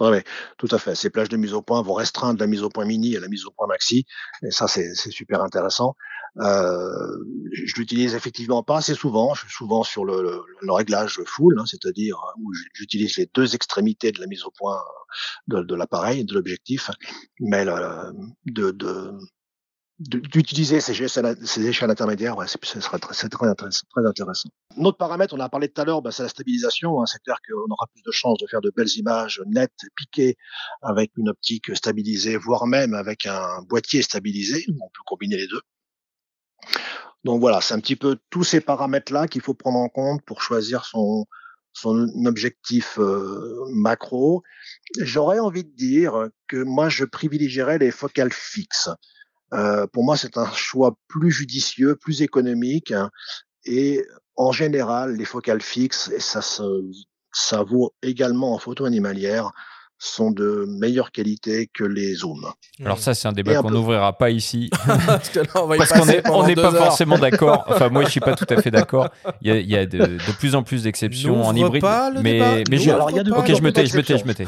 Oui, tout à fait. Ces plages de mise au point vont restreindre la mise au point mini à la mise au point maxi. Et ça, c'est super intéressant. Euh, je l'utilise effectivement pas assez souvent. Je suis souvent sur le, le, réglage full, hein, c'est-à-dire où j'utilise les deux extrémités de la mise au point de, de l'appareil, de l'objectif. Mais de, de, d'utiliser ces, ces, échelles intermédiaires, ouais, ce serait très, très, très, intéressant. Un autre paramètre, on a parlé tout à l'heure, bah, c'est la stabilisation. Hein, c'est clair qu'on aura plus de chances de faire de belles images nettes, piquées, avec une optique stabilisée, voire même avec un boîtier stabilisé. On peut combiner les deux. Donc voilà, c'est un petit peu tous ces paramètres-là qu'il faut prendre en compte pour choisir son, objectif euh, macro. J'aurais envie de dire que moi, je privilégierais les focales fixes. Euh, pour moi, c'est un choix plus judicieux, plus économique, hein, et en général, les focales fixes, et ça, ça vaut également en photo animalière, sont de meilleure qualité que les zooms. Alors ça, c'est un débat qu'on n'ouvrira pas ici. <laughs> Parce qu'on n'est pas forcément d'accord. <laughs> Enfin, moi, je suis pas tout à fait d'accord. Il y a, de, plus en plus d'exceptions en hybride. mais, mais je, alors, ok, je me tais, je me tais, je me tais.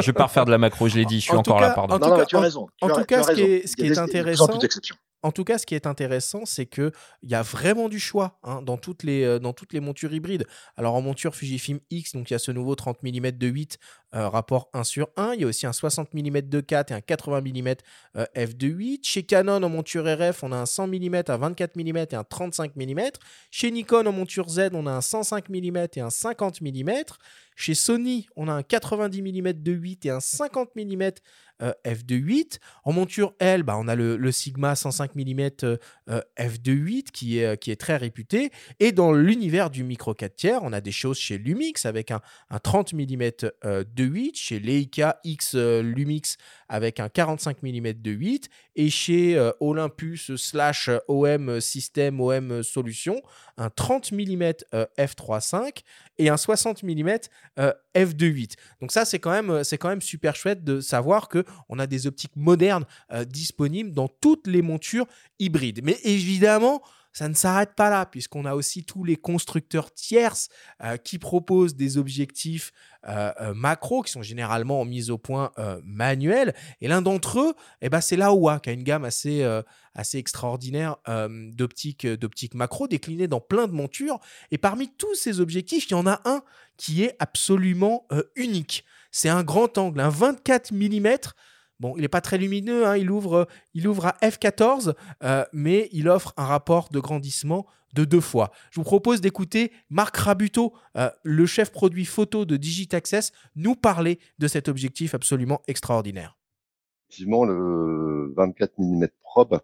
Je pars faire de la macro, je l'ai dit, je suis encore là, pardon. En tout cas, tu as raison. En tout cas, ce qui est intéressant, en tout cas, ce qui est intéressant, c'est qu'il y a vraiment du choix hein, dans, toutes les, euh, dans toutes les montures hybrides. Alors en monture Fujifilm X, il y a ce nouveau 30 mm de 8, euh, rapport 1 sur 1. Il y a aussi un 60 mm de 4 et un 80 mm f de 8. Chez Canon en monture RF, on a un 100 mm, un 24 mm et un 35 mm. Chez Nikon en monture Z, on a un 105 mm et un 50 mm. Chez Sony, on a un 90 mm de 8 et un 50 mm f de 8. En monture L, bah, on a le, Sigma 105 mm f de 8 qui est, qui est très réputé. Et dans l'univers du micro 4 tiers, on a des choses chez Lumix avec un, 30 mm de 8, chez Leica X Lumix avec un 45 mm de 8 et chez Olympus slash OM System OM Solution un 30 mm f3.5 et un 60 mm f2.8. Donc ça c'est quand même c'est quand même super chouette de savoir que on a des optiques modernes disponibles dans toutes les montures hybrides. Mais évidemment, ça ne s'arrête pas là, puisqu'on a aussi tous les constructeurs tierces qui proposent des objectifs euh, euh, macro qui sont généralement en mise au point euh, manuel. Et l'un d'entre eux, eh ben, c'est l'AOA qui a une gamme assez, assez extraordinaire d'optique, d'optique macro déclinée dans plein de montures. Et parmi tous ces objectifs, il y en a un qui est absolument unique. C'est un grand angle, un 24 mm. Bon, il n'est pas très lumineux, hein, il, ouvre, à f14, mais il offre un rapport de grandissement de deux fois. Je vous propose d'écouter Marc Rabuto, euh, le chef produit photo de Digitaccess, nous parler de cet objectif absolument extraordinaire. Effectivement, le 24 mm probe,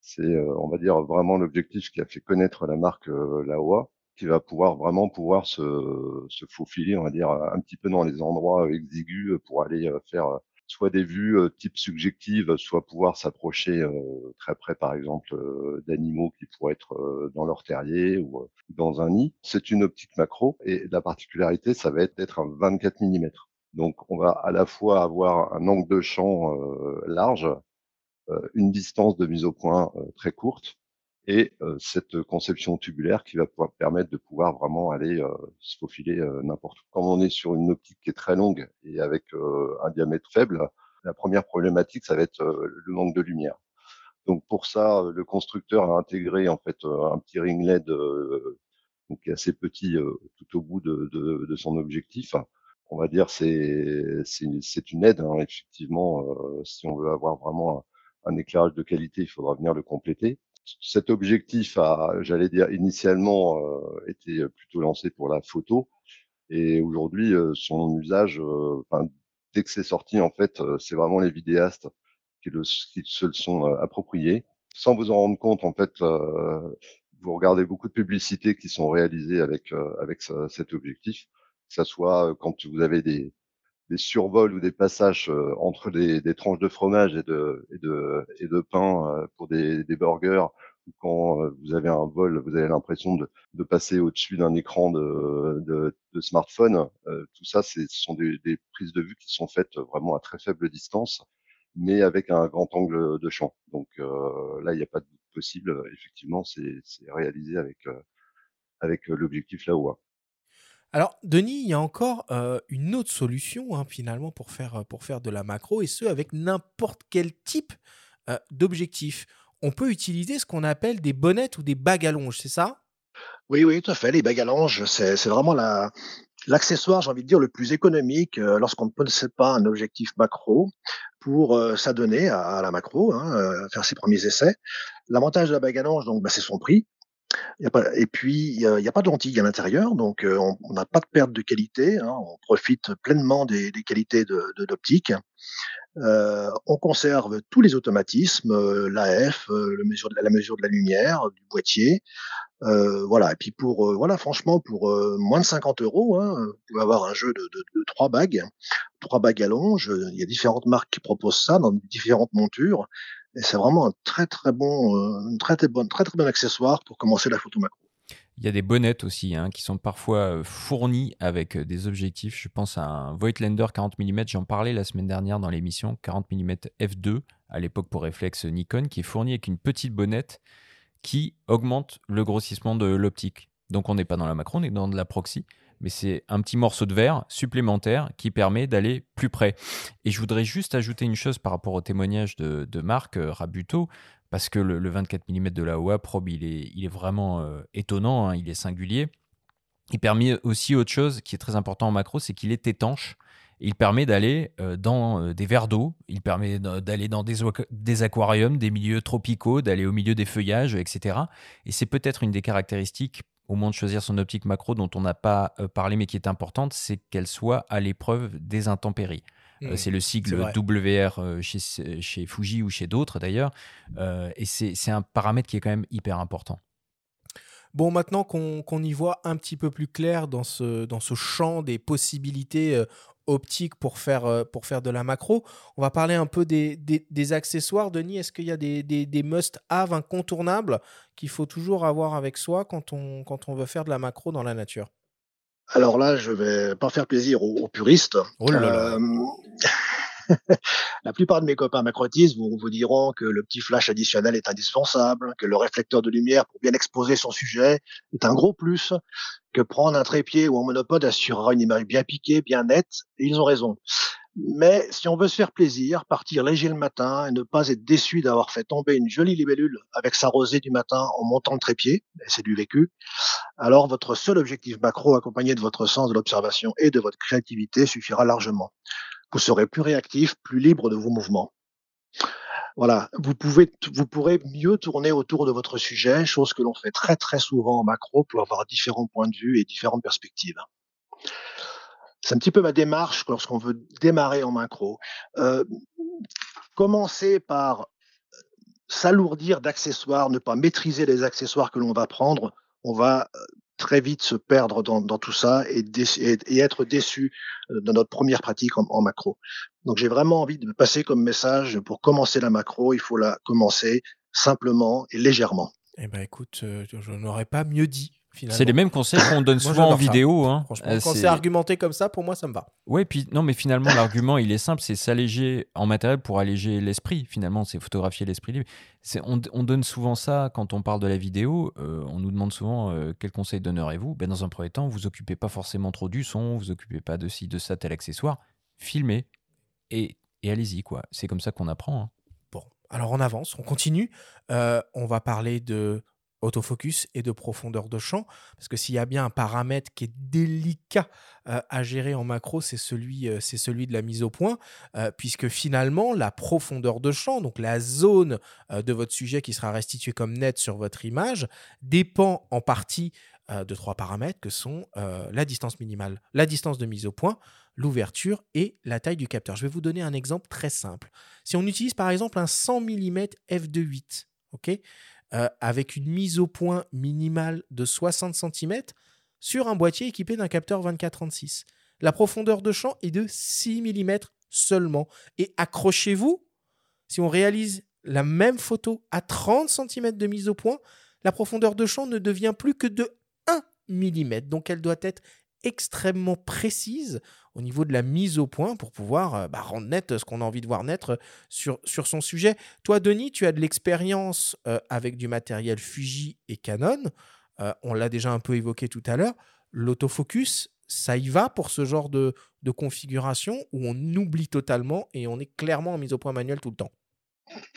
c'est, euh, on va dire, vraiment l'objectif qui a fait connaître la marque euh, Laowa, qui va pouvoir vraiment pouvoir se, se, faufiler, on va dire, un petit peu dans les endroits exigus pour aller faire soit des vues type subjectives, soit pouvoir s'approcher très près, par exemple, d'animaux qui pourraient être dans leur terrier ou dans un nid. C'est une optique macro et la particularité, ça va être d'être un 24 mm. Donc, on va à la fois avoir un angle de champ large, une distance de mise au point très courte et cette conception tubulaire qui va pouvoir permettre de pouvoir vraiment aller se faufiler n'importe où. Quand on est sur une optique qui est très longue et avec un diamètre faible, la première problématique, ça va être le manque de lumière. Donc pour ça, le constructeur a intégré en fait un petit ring LED donc assez petit tout au bout de, de, de, son objectif. On va dire c'est c'est une aide hein, effectivement. si on veut avoir vraiment un éclairage de qualité, il faudra venir le compléter cet objectif a, j'allais dire, initialement euh, été plutôt lancé pour la photo. Et aujourd'hui, euh, son usage, euh, dès que c'est sorti, en fait, c'est vraiment les vidéastes qui, le, qui se le sont appropriés. Sans vous en rendre compte, en fait, vous regardez beaucoup de publicités qui sont réalisées avec, avec cet objectif, que ce soit quand vous avez des, des survols ou des passages entre des, tranches de fromage et de, et de, et de pain pour des, des burgers, ou quand vous avez un vol, vous avez l'impression de, passer au-dessus d'un écran de, de, smartphone. tout ça, ce sont des, prises de vue qui sont faites vraiment à très faible distance, mais avec un grand angle de champ. Donc là, il n'y a pas de doute possible. Effectivement, c'est réalisé avec, avec l'objectif là-haut. Alors, Denis, il y a encore une autre solution hein, finalement pour faire, pour faire de la macro, et ce avec n'importe quel type d'objectif. On peut utiliser ce qu'on appelle des bonnettes ou des bagues c'est ça? Oui, oui, tout à fait. Les bagues à c'est vraiment l'accessoire, j'ai envie de dire, le plus économique lorsqu'on ne possède pas un objectif macro pour s'adonner à, la macro, hein, faire ses premiers essais. L'avantage de la bague donc, bah, c'est son prix et puis, il n'y a, pas de lentilles à l'intérieur, donc on n'a pas de perte de qualité. Hein, on profite pleinement des, qualités de, d'optique. on conserve tous les automatismes, l'AF, mesure de la, mesure de la lumière, du boîtier. voilà. Et puis pour voilà, franchement, pour moins de 50 euros, hein, vous pouvez avoir un jeu de, de, trois bagues, trois bagues à longe. Il y a différentes marques qui proposent ça dans différentes montures. Et c'est vraiment un très très bon, euh, très bon, accessoire pour commencer la photo macro. Il y a des bonnettes aussi hein, qui sont parfois fournies avec des objectifs. Je pense à un Voigtlander 40 mm, j'en parlais la semaine dernière dans l'émission, 40 mm f2, à l'époque pour réflexe Nikon, qui est fourni avec une petite bonnette qui augmente le grossissement de l'optique. Donc on n'est pas dans la macro, on est dans de la proxy mais c'est un petit morceau de verre supplémentaire qui permet d'aller plus près. Et je voudrais juste ajouter une chose par rapport au témoignage de, Marc euh, Rabuto, parce que le, 24 mm de la OA Probe, il est, vraiment euh, étonnant, hein, il est singulier. Il permet aussi autre chose qui est très important en macro, c'est qu'il est étanche. Il permet d'aller euh, dans des verres d'eau, il permet d'aller dans des, aquariums, des milieux tropicaux, d'aller au milieu des feuillages, etc. Et c'est peut-être une des caractéristiques au moment de choisir son optique macro dont on n'a pas euh, parlé mais qui est importante, c'est qu'elle soit à l'épreuve des intempéries. Euh, mmh, c'est le sigle WR euh, chez, chez, Fuji ou chez d'autres d'ailleurs. et c'est un paramètre qui est quand même hyper important. Bon, maintenant qu'on y voit un petit peu plus clair dans ce, dans ce champ des possibilités optique pour faire, euh, pour faire de la macro. On va parler un peu des, des, accessoires. Denis, est-ce qu'il y a des, des must-have incontournables qu'il faut toujours avoir avec soi quand on, quand on veut faire de la macro dans la nature? Alors là, je vais pas faire plaisir aux, puristes. Oh là là. Euh, la plupart de mes copains macrotistes vous, vous diront que le petit flash additionnel est indispensable, que le réflecteur de lumière pour bien exposer son sujet est un gros plus, que prendre un trépied ou un monopode assurera une image bien piquée, bien nette, et ils ont raison. Mais si on veut se faire plaisir, partir léger le matin et ne pas être déçu d'avoir fait tomber une jolie libellule avec sa rosée du matin en montant le trépied, c'est du vécu, alors votre seul objectif macro accompagné de votre sens de l'observation et de votre créativité suffira largement vous serez plus réactif, plus libre de vos mouvements. Voilà, vous pouvez, vous pourrez mieux tourner autour de votre sujet, chose que l'on fait très très souvent en macro pour avoir différents points de vue et différentes perspectives. C'est un petit peu ma démarche lorsqu'on veut démarrer en macro. Euh, commencer par s'alourdir d'accessoires, ne pas maîtriser les accessoires que l'on va prendre, on va euh, très vite se perdre dans, tout ça et, être déçu euh, dans notre première pratique en, macro. Donc j'ai vraiment envie de passer comme message pour commencer la macro, il faut la commencer simplement et légèrement. Eh ben écoute, euh, je n'aurais pas mieux dit. C'est les mêmes conseils qu'on donne souvent en vidéo. Hein. Franchement, euh, quand c'est argumenté comme ça, pour moi, ça me va. Oui, puis non, mais finalement, l'argument, il est simple, c'est s'alléger en matériel pour alléger l'esprit. Finalement, c'est photographier l'esprit libre. On, on, donne souvent ça quand on parle de la vidéo. Euh, on nous demande souvent euh, quel conseil donnerez-vous? Ben, Dans un premier temps, vous occupez pas forcément trop du son, vous occupez pas de ci, de ça, tel accessoire. Filmez et, et allez-y. quoi. C'est comme ça qu'on apprend. Hein. Bon, alors on avance, on continue. on va parler de autofocus et de profondeur de champ. Parce que s'il y a bien un paramètre qui est délicat euh, à gérer en macro, c'est celui, euh, celui de la mise au point, euh, puisque finalement, la profondeur de champ, donc la zone de votre sujet qui sera restituée comme net sur votre image, dépend en partie de trois paramètres que sont la distance minimale, la distance de mise au point, l'ouverture et la taille du capteur. Je vais vous donner un exemple très simple. Si on utilise par exemple un 100 mm f2.8, ok? Euh, avec une mise au point minimale de 60 cm sur un boîtier équipé d'un capteur 24-36. La profondeur de champ est de 6 mm seulement. Et accrochez-vous, si on réalise la même photo à 30 cm de mise au point, la profondeur de champ ne devient plus que de 1 mm. Donc elle doit être extrêmement précise au niveau de la mise au point pour pouvoir euh, bah, rendre net ce qu'on a envie de voir naître sur, sur son sujet. Toi, Denis, tu as de l'expérience euh, avec du matériel Fuji et Canon. Euh, on l'a déjà un peu évoqué tout à l'heure. L'autofocus, ça y va pour ce genre de, de configuration où on oublie totalement et on est clairement en mise au point manuelle tout le temps?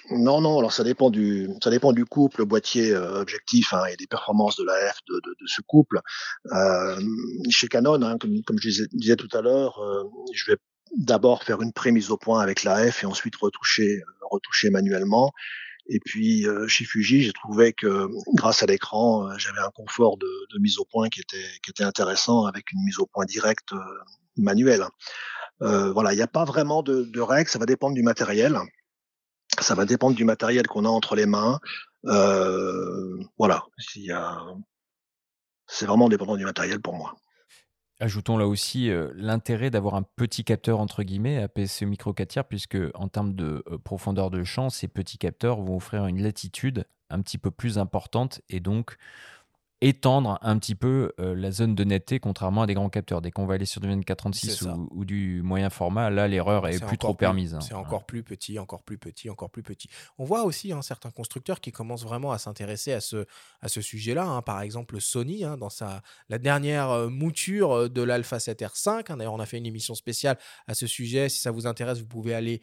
Non, non, alors ça dépend du, ça dépend du couple boîtier euh, objectif hein, et des performances de la F de, ce couple. Euh, chez Canon, hein, comme, je disais, tout à l'heure, euh, je vais d'abord faire une prémise au point avec la F et ensuite retoucher, retoucher manuellement. Et puis chez Fuji, j'ai trouvé que grâce à l'écran, j'avais un confort de, de, mise au point qui était, qui était intéressant avec une mise au point directe manuelle. voilà, il n'y a pas vraiment de, de règles, ça va dépendre du matériel. Ça va dépendre du matériel qu'on a entre les mains. Euh, voilà, c'est vraiment dépendant du matériel pour moi. Ajoutons là aussi euh, l'intérêt d'avoir un petit capteur entre guillemets APS-C micro 4 tiers, puisque en termes de euh, profondeur de champ, ces petits capteurs vont offrir une latitude un petit peu plus importante et donc étendre un petit peu euh, la zone de netteté, contrairement à des grands capteurs. Dès qu'on va aller sur du 2436 ou, ou, du moyen format, là, l'erreur est, plus trop permise. Hein. C'est encore plus petit, encore plus petit, encore plus petit. On voit aussi hein, certains constructeurs qui commencent vraiment à s'intéresser à ce, à ce sujet-là. Hein. Par exemple, Sony, dans sa, la dernière euh, mouture euh, de l'Alpha 7R5. D'ailleurs, on a fait une émission spéciale à ce sujet. Si ça vous intéresse, vous pouvez aller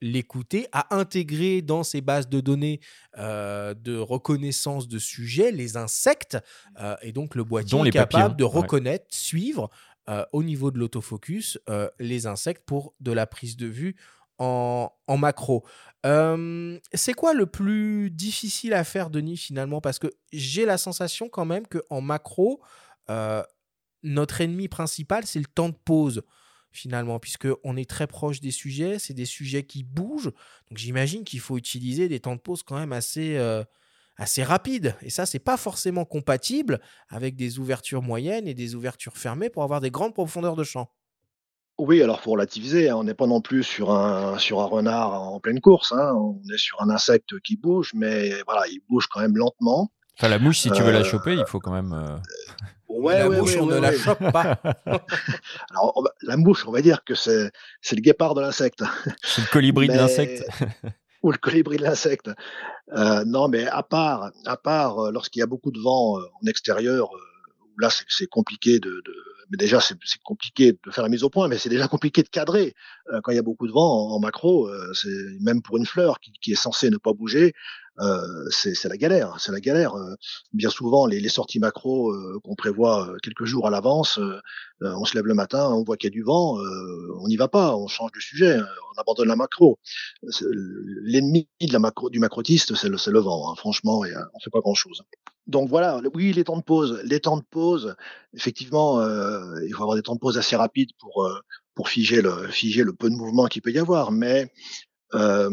l'écouter. À intégrer dans ses bases de données de reconnaissance de sujets les insectes euh, et donc le boîtier est capable de reconnaître, suivre euh, au niveau de l'autofocus euh, les insectes pour de la prise de vue en, macro. c'est quoi le plus difficile à faire, Denis, finalement? Parce que j'ai la sensation quand même qu'en macro, notre ennemi principal, c'est le temps de pause finalement, puisqu'on est très proche des sujets, c'est des sujets qui bougent. Donc j'imagine qu'il faut utiliser des temps de pause quand même assez, assez rapide. Et ça, c'est pas forcément compatible avec des ouvertures moyennes et des ouvertures fermées pour avoir des grandes profondeurs de champ. Oui, alors faut relativiser, hein. on n'est pas non plus sur un, sur un renard en pleine course, hein. on est sur un insecte qui bouge, mais voilà, il bouge quand même lentement. Enfin, la mouche, si tu veux la euh, choper, il faut quand même. Euh, ouais, la mouche, on ne la chope pas. <laughs> alors, la mouche, on va dire que c'est le guépard de l'insecte. C'est le colibri de l'insecte. <laughs> ou le colibri de l'insecte. Euh, non, mais à part, à part euh, lorsqu'il y a beaucoup de vent euh, en extérieur, où là c'est compliqué de, de, mais déjà c'est compliqué de faire la mise au point, mais c'est déjà compliqué de cadrer quand il y a beaucoup de vent en, macro. c'est même pour une fleur qui, qui, est censée ne pas bouger, euh, c'est la galère. C'est la galère. Euh, bien souvent, les, sorties macro euh, qu'on prévoit quelques jours à l'avance, on se lève le matin, on voit qu'il y a du vent, on n'y va pas, on change de sujet, on abandonne la macro. L'ennemi de la macro, du macrotiste, c'est le, vent. Hein, franchement, et on fait pas grand chose. Donc voilà, oui, les temps de pause, les temps de pause. Effectivement, il faut avoir des temps de pause assez rapides pour pour figer le figer le peu de mouvement qu'il peut y avoir, mais euh,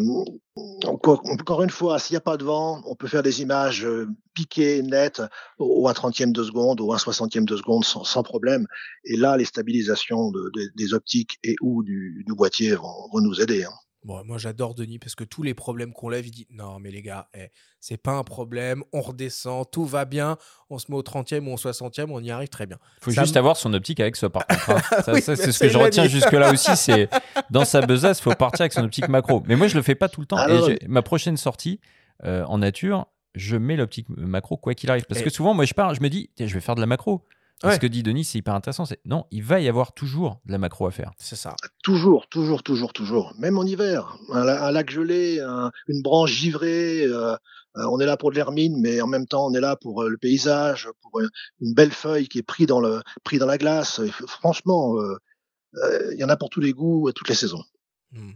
encore, une fois, s'il n'y a pas de vent, on peut faire des images piquées, nettes, au, 1 trentième de seconde, au 1 soixantième de seconde, sans, problème. Et là, les stabilisations de, de, des optiques et ou du, boîtier vont, vont, nous aider. Hein. Bon, moi j'adore Denis parce que tous les problèmes qu'on lève, il dit non mais les gars, eh, c'est pas un problème, on redescend, tout va bien, on se met au 30e ou au 60e, on y arrive très bien. Il faut juste avoir son optique avec ça par contre. Hein. <laughs> c'est ce que je retiens jusque là aussi, <laughs> c'est dans sa besace, il faut partir avec son optique macro. Mais moi je le fais pas tout le temps. et ma prochaine sortie euh, en nature, je mets l'optique macro quoi qu'il arrive. Parce que souvent moi je pars, je me dis, je vais faire de la macro. Ce que dit Denis, c'est hyper intéressant. C'est non, il va y avoir toujours de la macro à faire. C'est ça. Toujours, toujours, toujours, toujours. Même en hiver, un, lac gelé, une branche givrée. Euh, euh, on est là pour de l'hermine, mais en même temps, on est là pour euh, le paysage, pour une belle feuille qui est prise dans le, pris dans la glace. franchement, il y en a pour tous les goûts et toutes les saisons. Mmh.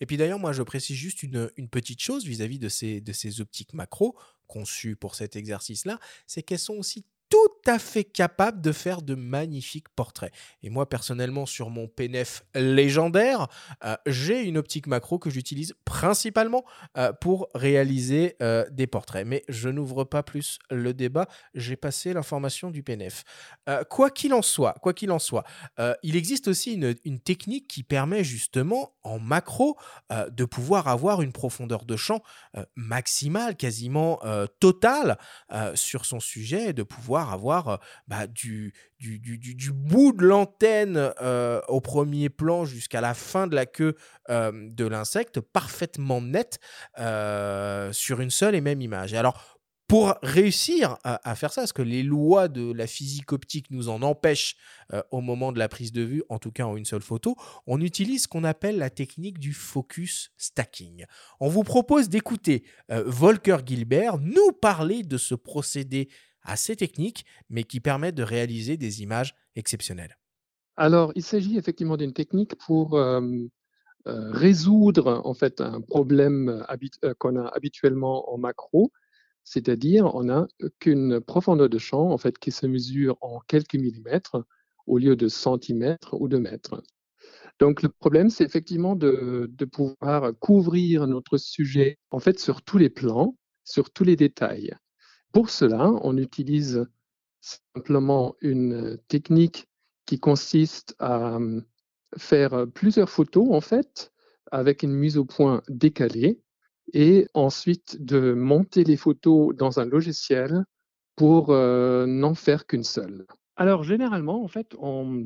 Et puis d'ailleurs, moi, je précise juste une, une petite chose vis-à-vis de ces, de ces optiques macro conçues pour cet exercice-là, c'est qu'elles sont aussi tout à fait capable de faire de magnifiques portraits. Et moi, personnellement, sur mon PNF légendaire, euh, j'ai une optique macro que j'utilise principalement euh, pour réaliser euh, des portraits. Mais je n'ouvre pas plus le débat, j'ai passé l'information du PNF. quoi qu'il en soit, quoi qu'il en soit, il existe aussi une, une, technique qui permet justement en macro de pouvoir avoir une profondeur de champ maximale, quasiment totale sur son sujet et de pouvoir avoir bah, du, du, du, bout de l'antenne au premier plan jusqu'à la fin de la queue de l'insecte parfaitement net sur une seule et même image. alors, pour réussir à, faire ça, parce que les lois de la physique optique nous en empêchent au moment de la prise de vue, en tout cas en une seule photo, on utilise ce qu'on appelle la technique du focus stacking. On vous propose d'écouter Volker Gilbert nous parler de ce procédé assez techniques, mais qui permettent de réaliser des images exceptionnelles. Alors, il s'agit effectivement d'une technique pour euh, euh, résoudre en fait un problème euh, qu'on a habituellement en macro, c'est-à-dire on n'a qu'une profondeur de champ en fait qui se mesure en quelques millimètres au lieu de centimètres ou de mètres. Donc le problème, c'est effectivement de, de, pouvoir couvrir notre sujet en fait sur tous les plans, sur tous les détails. Pour cela, on utilise simplement une technique qui consiste à faire plusieurs photos en fait avec une mise au point décalée et ensuite de monter les photos dans un logiciel pour n'en faire qu'une seule. Alors généralement, en fait,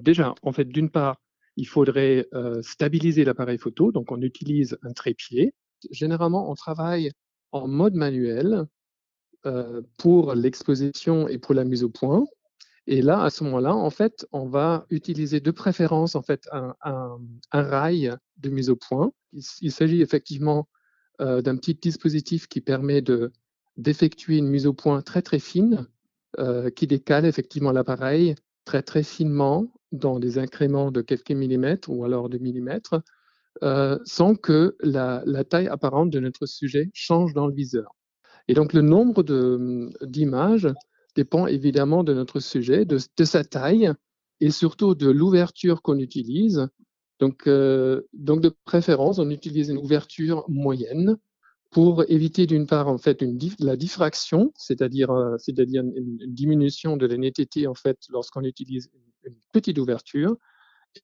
déjà, en fait, d'une part, il faudrait stabiliser l'appareil photo, donc on utilise un trépied. Généralement, on travaille en mode manuel pour l'exposition et pour la mise au point. Et là, à ce moment-là, en fait, on va utiliser de préférence en fait un, rail de mise au point. Il, s'agit effectivement euh, d'un petit dispositif qui permet de d'effectuer une mise au point très très fine, euh, qui décale effectivement l'appareil très très finement dans des incréments de quelques millimètres ou alors de millimètres, euh, sans que la, taille apparente de notre sujet change dans le viseur. Et donc le nombre d'images dépend évidemment de notre sujet, de, sa taille et surtout de l'ouverture qu'on utilise. Donc, euh, donc, de préférence, on utilise une ouverture moyenne pour éviter d'une part en fait la diffraction, c'est-à-dire euh, une, diminution de la netteté en fait lorsqu'on utilise une, petite ouverture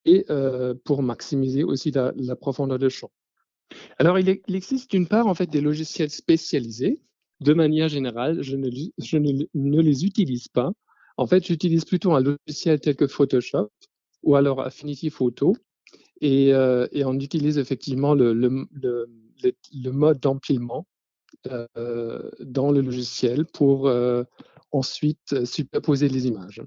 et euh, pour maximiser aussi la, profondeur de champ. Alors il, il existe d'une part en fait des logiciels spécialisés de manière générale, je ne, les utilise pas. En fait, j'utilise plutôt un logiciel tel que Photoshop ou alors Affinity Photo. Et, euh, on utilise effectivement le, mode d'empilement euh, dans le logiciel pour euh, ensuite superposer les images.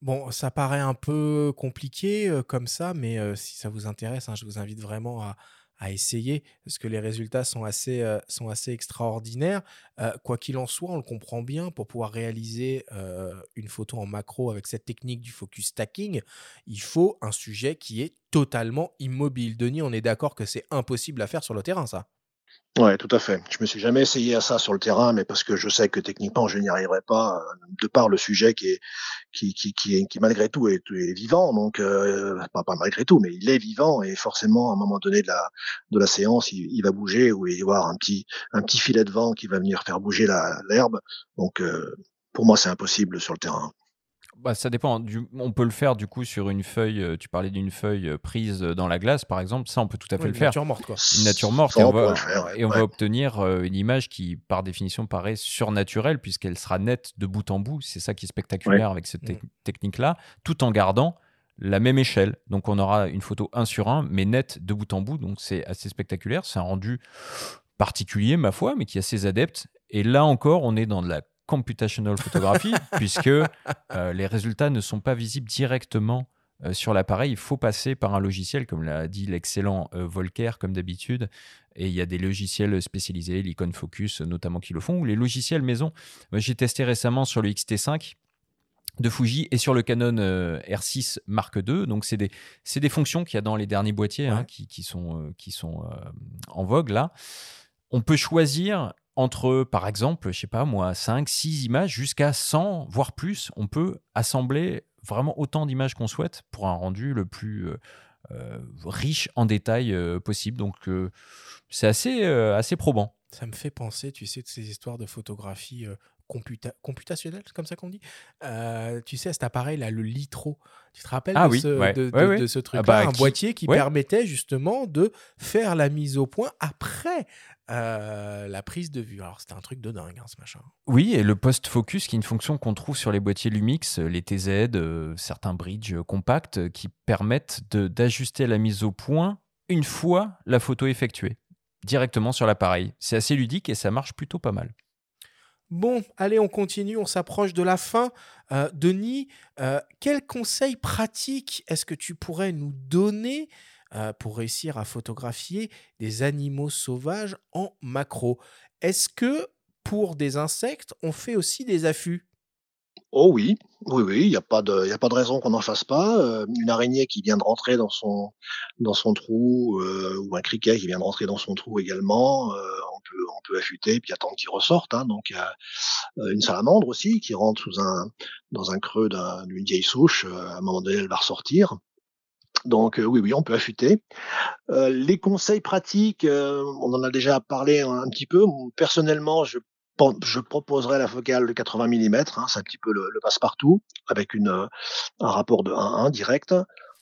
Bon, ça paraît un peu compliqué comme ça, mais si ça vous intéresse, hein, je vous invite vraiment à, à essayer parce que les résultats sont assez, euh, sont assez extraordinaires. Euh, quoi qu'il en soit, on le comprend bien, pour pouvoir réaliser euh, une photo en macro avec cette technique du focus stacking, il faut un sujet qui est totalement immobile. Denis, on est d'accord que c'est impossible à faire sur le terrain, ça? Ouais, tout à fait. Je me suis jamais essayé à ça sur le terrain, mais parce que je sais que techniquement je n'y arriverai pas, euh, de par le sujet qui est qui qui qui, est, qui malgré tout est, est vivant. Donc euh, pas, malgré tout, mais il est vivant et forcément à un moment donné de la de la séance, il, va bouger ou il va y avoir un petit un petit filet de vent qui va venir faire bouger l'herbe. Donc euh, pour moi c'est impossible sur le terrain. Bah, ça dépend. on peut le faire du coup sur une feuille. Euh, tu parlais d'une feuille euh, prise dans la glace, par exemple. Ça, on peut tout à fait le faire. Une nature morte, quoi. Une nature morte. et on, va, obtenir euh, une image qui, par définition, paraît surnaturelle puisqu'elle sera nette de bout en bout. C'est ça qui est spectaculaire avec cette mm. technique-là, tout en gardant la même échelle. Donc, on aura une photo 1 sur 1, mais nette de bout en bout. Donc, c'est assez spectaculaire. C'est un rendu particulier, ma foi, mais qui a ses adeptes. Et là encore, on est dans de la computational photography, <laughs> puisque euh, les résultats ne sont pas visibles directement euh, sur l'appareil. Il faut passer par un logiciel, comme l'a dit l'excellent euh, Volker, comme d'habitude. Et il y a des logiciels spécialisés, l'Icon Focus notamment, qui le font, ou les logiciels maison. J'ai testé récemment sur le XT5 de Fuji et sur le Canon R6 Mark II. Donc, c'est des, des fonctions qu'il y a dans les derniers boîtiers hein, qui, qui, sont, qui sont en vogue là. On peut choisir entre, par exemple, je sais pas moi, 5, 6 images jusqu'à 100, voire plus. On peut assembler vraiment autant d'images qu'on souhaite pour un rendu le plus euh, euh, riche en détails euh, possible. Donc, c'est assez, assez probant. Ça me fait penser, tu sais, de ces histoires de photographie computationnelle, c'est comme ça qu'on dit? tu sais, cet appareil-là, le Litro, tu te rappelles ah de, ce, de, ce truc-là ah bah, Un boîtier qui permettait justement de faire la mise au point après euh, la prise de vue. Alors, c'était un truc de dingue, hein, ce machin. Oui, et le post-focus, qui est une fonction qu'on trouve sur les boîtiers Lumix, euh, les TZ, euh, certains bridges compacts, qui permettent d'ajuster la mise au point une fois la photo effectuée, directement sur l'appareil. C'est assez ludique et ça marche plutôt pas mal. Bon, allez, on continue, on s'approche de la fin. Denis, quels conseils pratiques est-ce que tu pourrais nous donner euh, pour réussir à photographier des animaux sauvages en macro? Est-ce que pour des insectes, on fait aussi des affûts? Oh oui, oui, oui, il n'y a pas de, a pas de raison qu'on n'en fasse pas. Euh, une araignée qui vient de rentrer dans son, trou, euh, ou un criquet qui vient de rentrer dans son trou également, peut, on peut affûter puis attendre qu'il ressorte. Hein. Donc, une salamandre aussi qui rentre sous un, dans un creux d'une vieille souche. à un moment donné, elle va ressortir. Donc oui, oui, on peut affûter. les conseils pratiques, on en a déjà parlé un, petit peu. Personnellement, je, je proposerais la focale de 80 mm, hein, c'est un petit peu le, passe-partout, avec une, un rapport de 1-1 direct.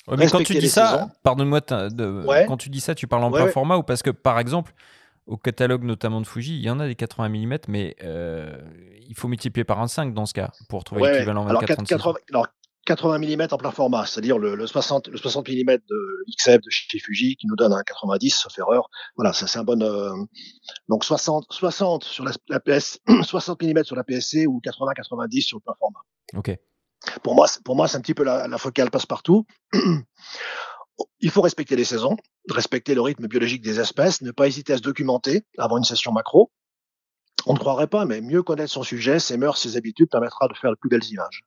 mais quand tu dis ça, pardonne-moi, quand tu dis ça, tu parles en plein format ou parce que, par exemple, au catalogue notamment de Fuji, il y en a des 80 mm, mais il faut multiplier par un 5 dans ce cas pour trouver l'équivalent 24 alors, 80 mm en plein format, c'est-à-dire le, 60, le 60 mm de XF de chez Fuji qui nous donne un 90, sauf erreur. Voilà, ça c'est un bon. Euh, donc 60, 60 sur la, PS, 60 mm sur la PSC ou 80-90 sur le plein format. Ok. Pour moi, pour moi, c'est un petit peu la, la focale passe-partout. <clears throat> Il faut respecter les saisons, respecter le rythme biologique des espèces, ne pas hésiter à se documenter avant une session macro. On ne croirait pas, mais mieux connaître son sujet, ses mœurs, ses habitudes permettra de faire de plus belles images.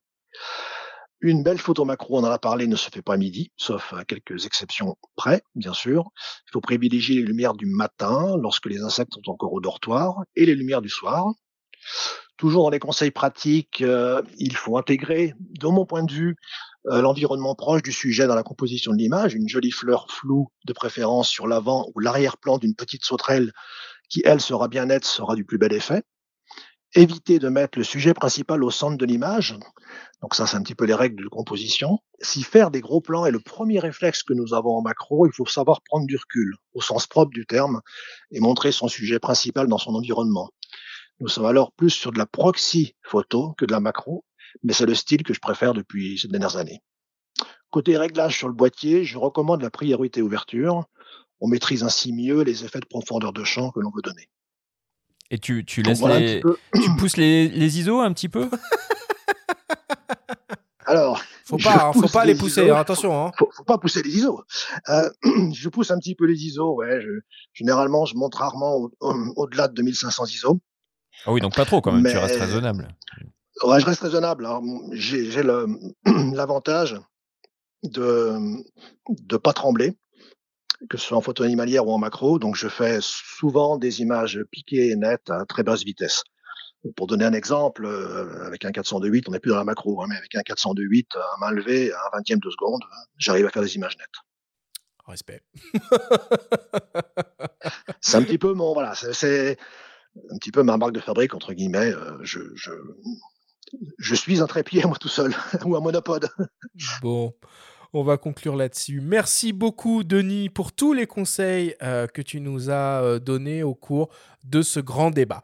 Une belle photo macro, on en a parlé, ne se fait pas à midi, sauf à quelques exceptions près, bien sûr. Il faut privilégier les lumières du matin, lorsque les insectes sont encore au dortoir, et les lumières du soir. Toujours dans les conseils pratiques, euh, il faut intégrer, de mon point de vue, euh, l'environnement proche du sujet dans la composition de l'image. Une jolie fleur floue, de préférence sur l'avant ou l'arrière-plan d'une petite sauterelle, qui, elle, sera bien nette, sera du plus bel effet éviter de mettre le sujet principal au centre de l'image. Donc ça, c'est un petit peu les règles de composition. Si faire des gros plans est le premier réflexe que nous avons en macro, il faut savoir prendre du recul, au sens propre du terme, et montrer son sujet principal dans son environnement. Nous sommes alors plus sur de la proxy photo que de la macro, mais c'est le style que je préfère depuis ces dernières années. Côté réglage sur le boîtier, je recommande la priorité ouverture. On maîtrise ainsi mieux les effets de profondeur de champ que l'on veut donner. Et tu, tu laisses les... <clears throat> tu pousses les, les ISO un petit peu? <laughs> Alors, faut pas, hein, faut pas les, pousser, hein, attention. Hein. Faut, faut, pas pousser les ISO. Euh, <clears throat> je pousse un petit peu les ISO. Ouais, généralement, je monte rarement au-delà de 2500 ISO. Ah oui, donc pas trop quand même. Tu restes raisonnable. Ouais, je reste raisonnable. J'ai <clears throat> l'avantage de ne pas trembler que ce soit en photo animalière ou en macro. Donc, je fais souvent des images piquées et nettes à très basse vitesse. Pour donner un exemple, euh, avec un 402.8, on n'est plus dans la macro, hein, mais avec un 402.8 à main levée, à un vingtième de seconde, j'arrive à faire des images nettes. Respect. <laughs> c'est un petit peu mon, voilà, c'est un petit peu ma marque de fabrique, entre guillemets. Euh, je, je, je suis un trépied, moi tout seul, <laughs> ou un monopode. Bon. On va conclure là-dessus. Merci beaucoup, Denis, pour tous les conseils euh, que tu nous as euh, donnés au cours de ce grand débat.